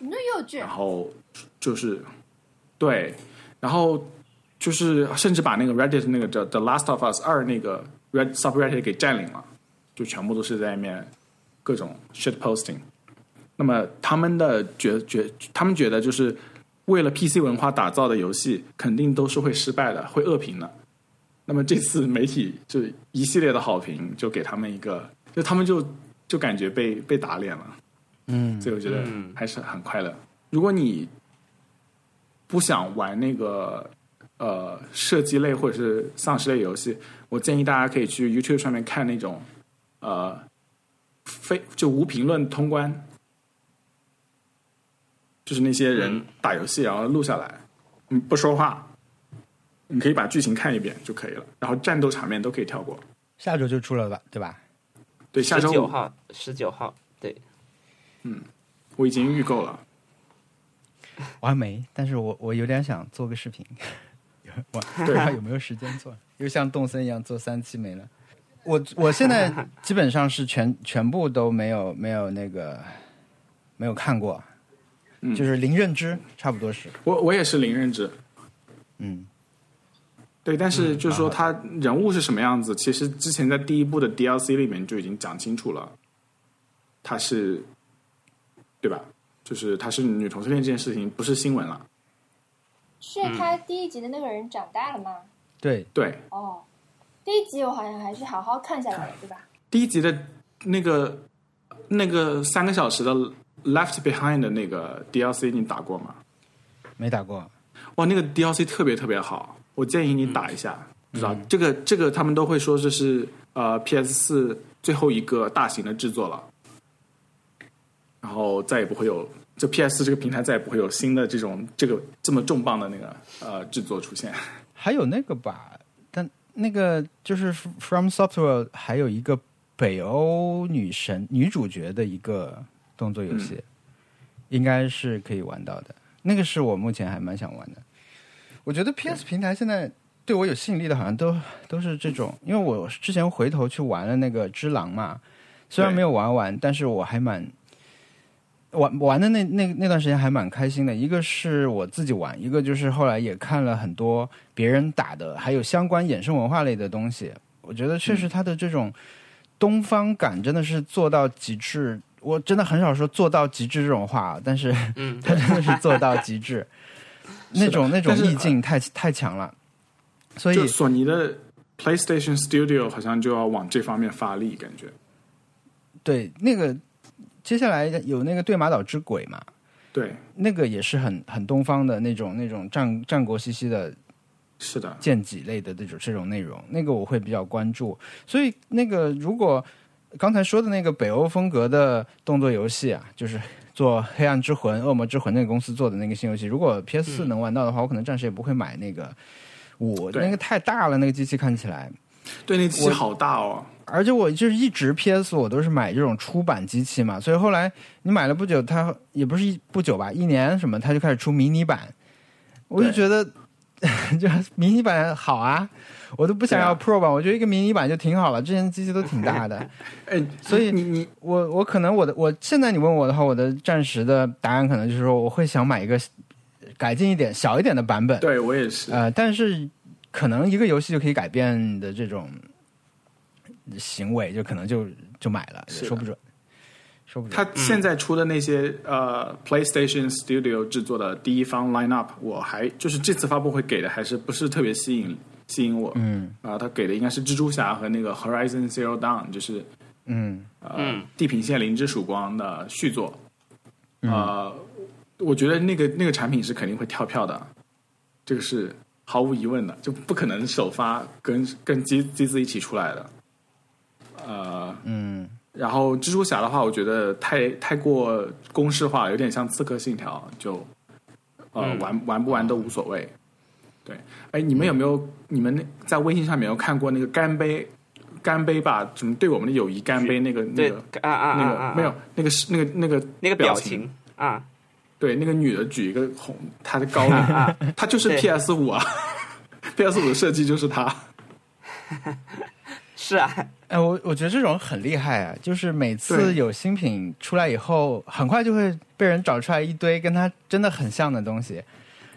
你那幼稚然，后就是对，然后就是甚至把那个 Reddit 那个叫 The Last of Us 二那个 Red subreddit 给占领了，就全部都是在里面各种 shit posting。那么他们的觉觉，他们觉得就是为了 PC 文化打造的游戏，肯定都是会失败的，会恶评的。那么这次媒体就一系列的好评，就给他们一个，就他们就就感觉被被打脸了。嗯，所以我觉得嗯还是很快乐。如果你不想玩那个呃射击类或者是丧尸类游戏，我建议大家可以去 YouTube 上面看那种呃非就无评论通关，就是那些人嗯打游戏然后录下来，嗯，不说话，你可以把剧情看一遍就可以了，然后战斗场面都可以跳过。下周就出了吧，对吧？对，下周九号，十九号，对，嗯我已经预购了。我还没，但是我我有点想做个视频，[laughs] 我不对知道有没有时间做，又像动森一样做三期没了。我我现在 [laughs] 基本上是全全部都没有没有那个没有看过，嗯就是零认知，差不多是，我我也是零认知，嗯，对，但是就是说他人物是什么样子，其实之前在第一部的 DLC 里面就已经讲清楚了，他是，对吧？就是他是女同性恋这件事情不是新闻了，是他第一集的那个人长大了吗？对，对，哦，第一集我好像还是好好看下来了，对吧？第一集的那个那个三个小时的 Left Behind 的那个 DLC 你打过吗？没打过，哇，那个 DLC 特别特别好，我建议你打一下。不知道这个这个他们都会说这是呃 PS 四最后一个大型的制作了，然后再也不会有就 PS 四这个平台再也不会有新的这种这个这么重磅的那个呃制作出现。还有那个吧，但那个就是 From Software 还有一个北欧女神女主角的一个动作游戏，应该是可以玩到的。那个是我目前还蛮想玩的。我觉得 PS 平台现在对我有吸引力的，好像都都是这种，因为我之前回头去玩了那个《只狼》嘛，虽然没有玩完，但是我还蛮玩玩的那那那段时间还蛮开心的。一个是我自己玩，一个就是后来也看了很多别人打的，还有相关衍生文化类的东西。我觉得确实它的这种东方感真的是做到极致。我真的很少说做到极致这种话，但是嗯，[laughs] 它真的是做到极致，[laughs] 那种那种意境太太强了。所以索尼的 PlayStation Studio 好像就要往这方面发力，感觉。对那个接下来有那个对马岛之鬼嘛，对，那个也是很很东方的那种那种战战国兮兮的是的，剑戟类的这种这种内容，那个我会比较关注。所以那个如果刚才说的那个北欧风格的动作游戏啊，就是 [laughs] 做《黑暗之魂》《恶魔之魂》那个公司做的那个新游戏，如果 PS 四能玩到的话，我可能暂时也不会买那个五，对。那个太大了，那个机器看起来。对，那机器好大哦，而且我就是一直 PS 我都是买这种出版机器嘛，所以后来你买了不久，它也不是一不久吧，一年什么，它就开始出迷你版，我就觉得 [laughs] 就迷你版好啊，我都不想要 Pro 版，我觉得一个迷你版就挺好了，之前机器都挺大的，[laughs] 哎，[laughs] 所以你你我我可能我的我现在你问我的话，我的暂时的答案可能就是说我会想买一个改进一点、小一点的版本，对我也是，呃，但是可能一个游戏就可以改变的这种行为，就可能就就买了，也说不准，说不准。他现在出的那些、呃 PlayStation Studio 制作的第一方 lineup，我还就是这次发布会给的还是不是特别吸引吸引我。嗯啊、他给的应该是蜘蛛侠和那个 Horizon Zero Dawn，就是嗯呃、嗯地平线零之曙光的续作。嗯呃，我觉得那个那个产品是肯定会跳票的，这个是毫无疑问的，就不可能首发跟跟机机子一起出来的。呃，嗯然后蜘蛛侠的话，我觉得太太过公式化，有点像刺客信条，就呃、嗯玩玩不玩都无所谓。对，哎，你们有没有你们那在微信上面有看过那个干杯干杯吧？什么对我们的友谊干杯那个那个啊啊啊那啊啊个没有那个是那个那个那个表表情啊，对，那个女的举一个红，她的高她就是 PS 五啊，PS 五的 [laughs] 设计就是她。是啊，哎，我我觉得这种很厉害啊！就是每次有新品出来以后，很快就会被人找出来一堆跟它真的很像的东西。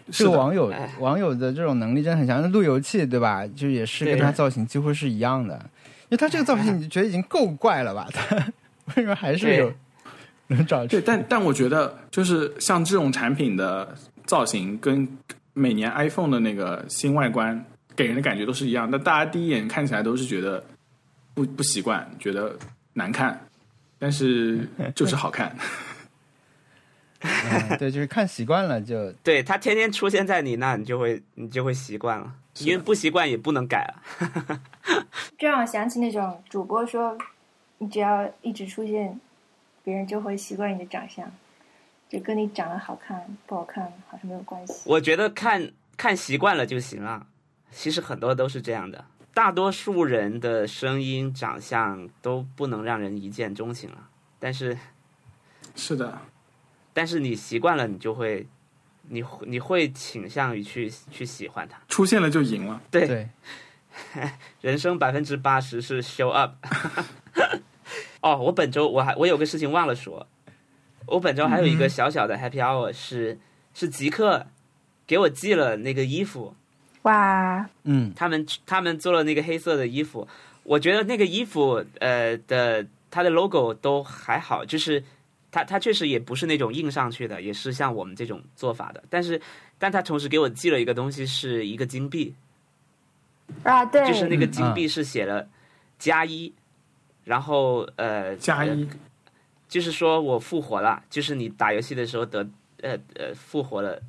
这是网友哎网友的这种能力真的很强。那路由器对吧？就也是跟对它造型几乎是一样的，因为它这个造型你觉得已经够怪了吧？[laughs] 它为什么还是有能找出对，？但但我觉得就是像这种产品的造型跟每年 iPhone 的那个新外观给人的感觉都是一样，但大家第一眼看起来都是觉得不不习惯，觉得难看，但是就是好看。嗯对，就是看习惯了就 [laughs] 对他天天出现在你那，你就会你就会习惯了，因为不习惯也不能改了。[laughs] 这让我想起那种主播说，你只要一直出现，别人就会习惯你的长相，就跟你长得好看不好看好像没有关系。我觉得看看习惯了就行了。其实很多都是这样的，大多数人的声音、长相都不能让人一见钟情了。但是，是的，但是你习惯了，你就会，你你会倾向于去去喜欢它。出现了就赢了。对，对，[laughs] 人生百分之八十是 show up。[laughs] 哦，我本周我还我有个事情忘了说，我本周还有一个小小的 happy hour 是、是极客给我寄了那个衣服，哇，嗯，他们他们做了那个黑色的衣服，我觉得那个衣服呃的它的 logo 都还好，就是它它确实也不是那种印上去的，也是像我们这种做法的，但是但他同时给我寄了一个东西，是一个金币，啊，对，就是那个嗯金币是写了加一，然后呃呃加一，就是说我复活了，就是你打游戏的时候得呃呃复活了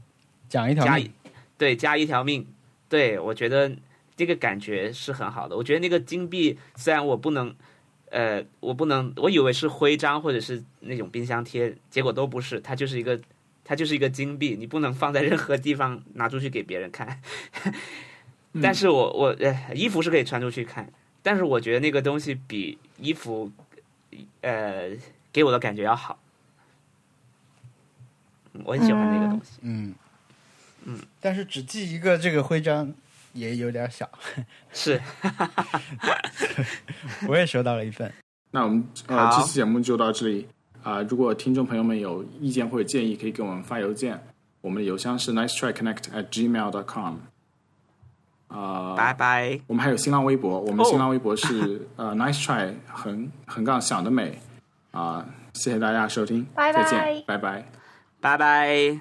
加一讲一条命，对加一条命，对我觉得这个感觉是很好的。我觉得那个金币虽然我不能呃我不能，我以为是徽章或者是那种冰箱贴，结果都不是，它就是一个它就是一个金币，你不能放在任何地方拿出去给别人看。但是我我呃衣服是可以穿出去看，但是我觉得那个东西比衣服呃给我的感觉要好。嗯我很喜欢那个东西。嗯嗯，但是只寄一个这个徽章也有点小，是，[laughs] 我也收到了一份。那我们呃这期节目就到这里啊、如果听众朋友们有意见或者建议，可以给我们发邮件，我们的邮箱是 nice try connect at gmail dot com。啊、拜拜。我们还有新浪微博，我们哦新浪微博是、呃 nice try 横横杠想得美啊、谢谢大家收听，拜拜再见，拜拜。拜拜。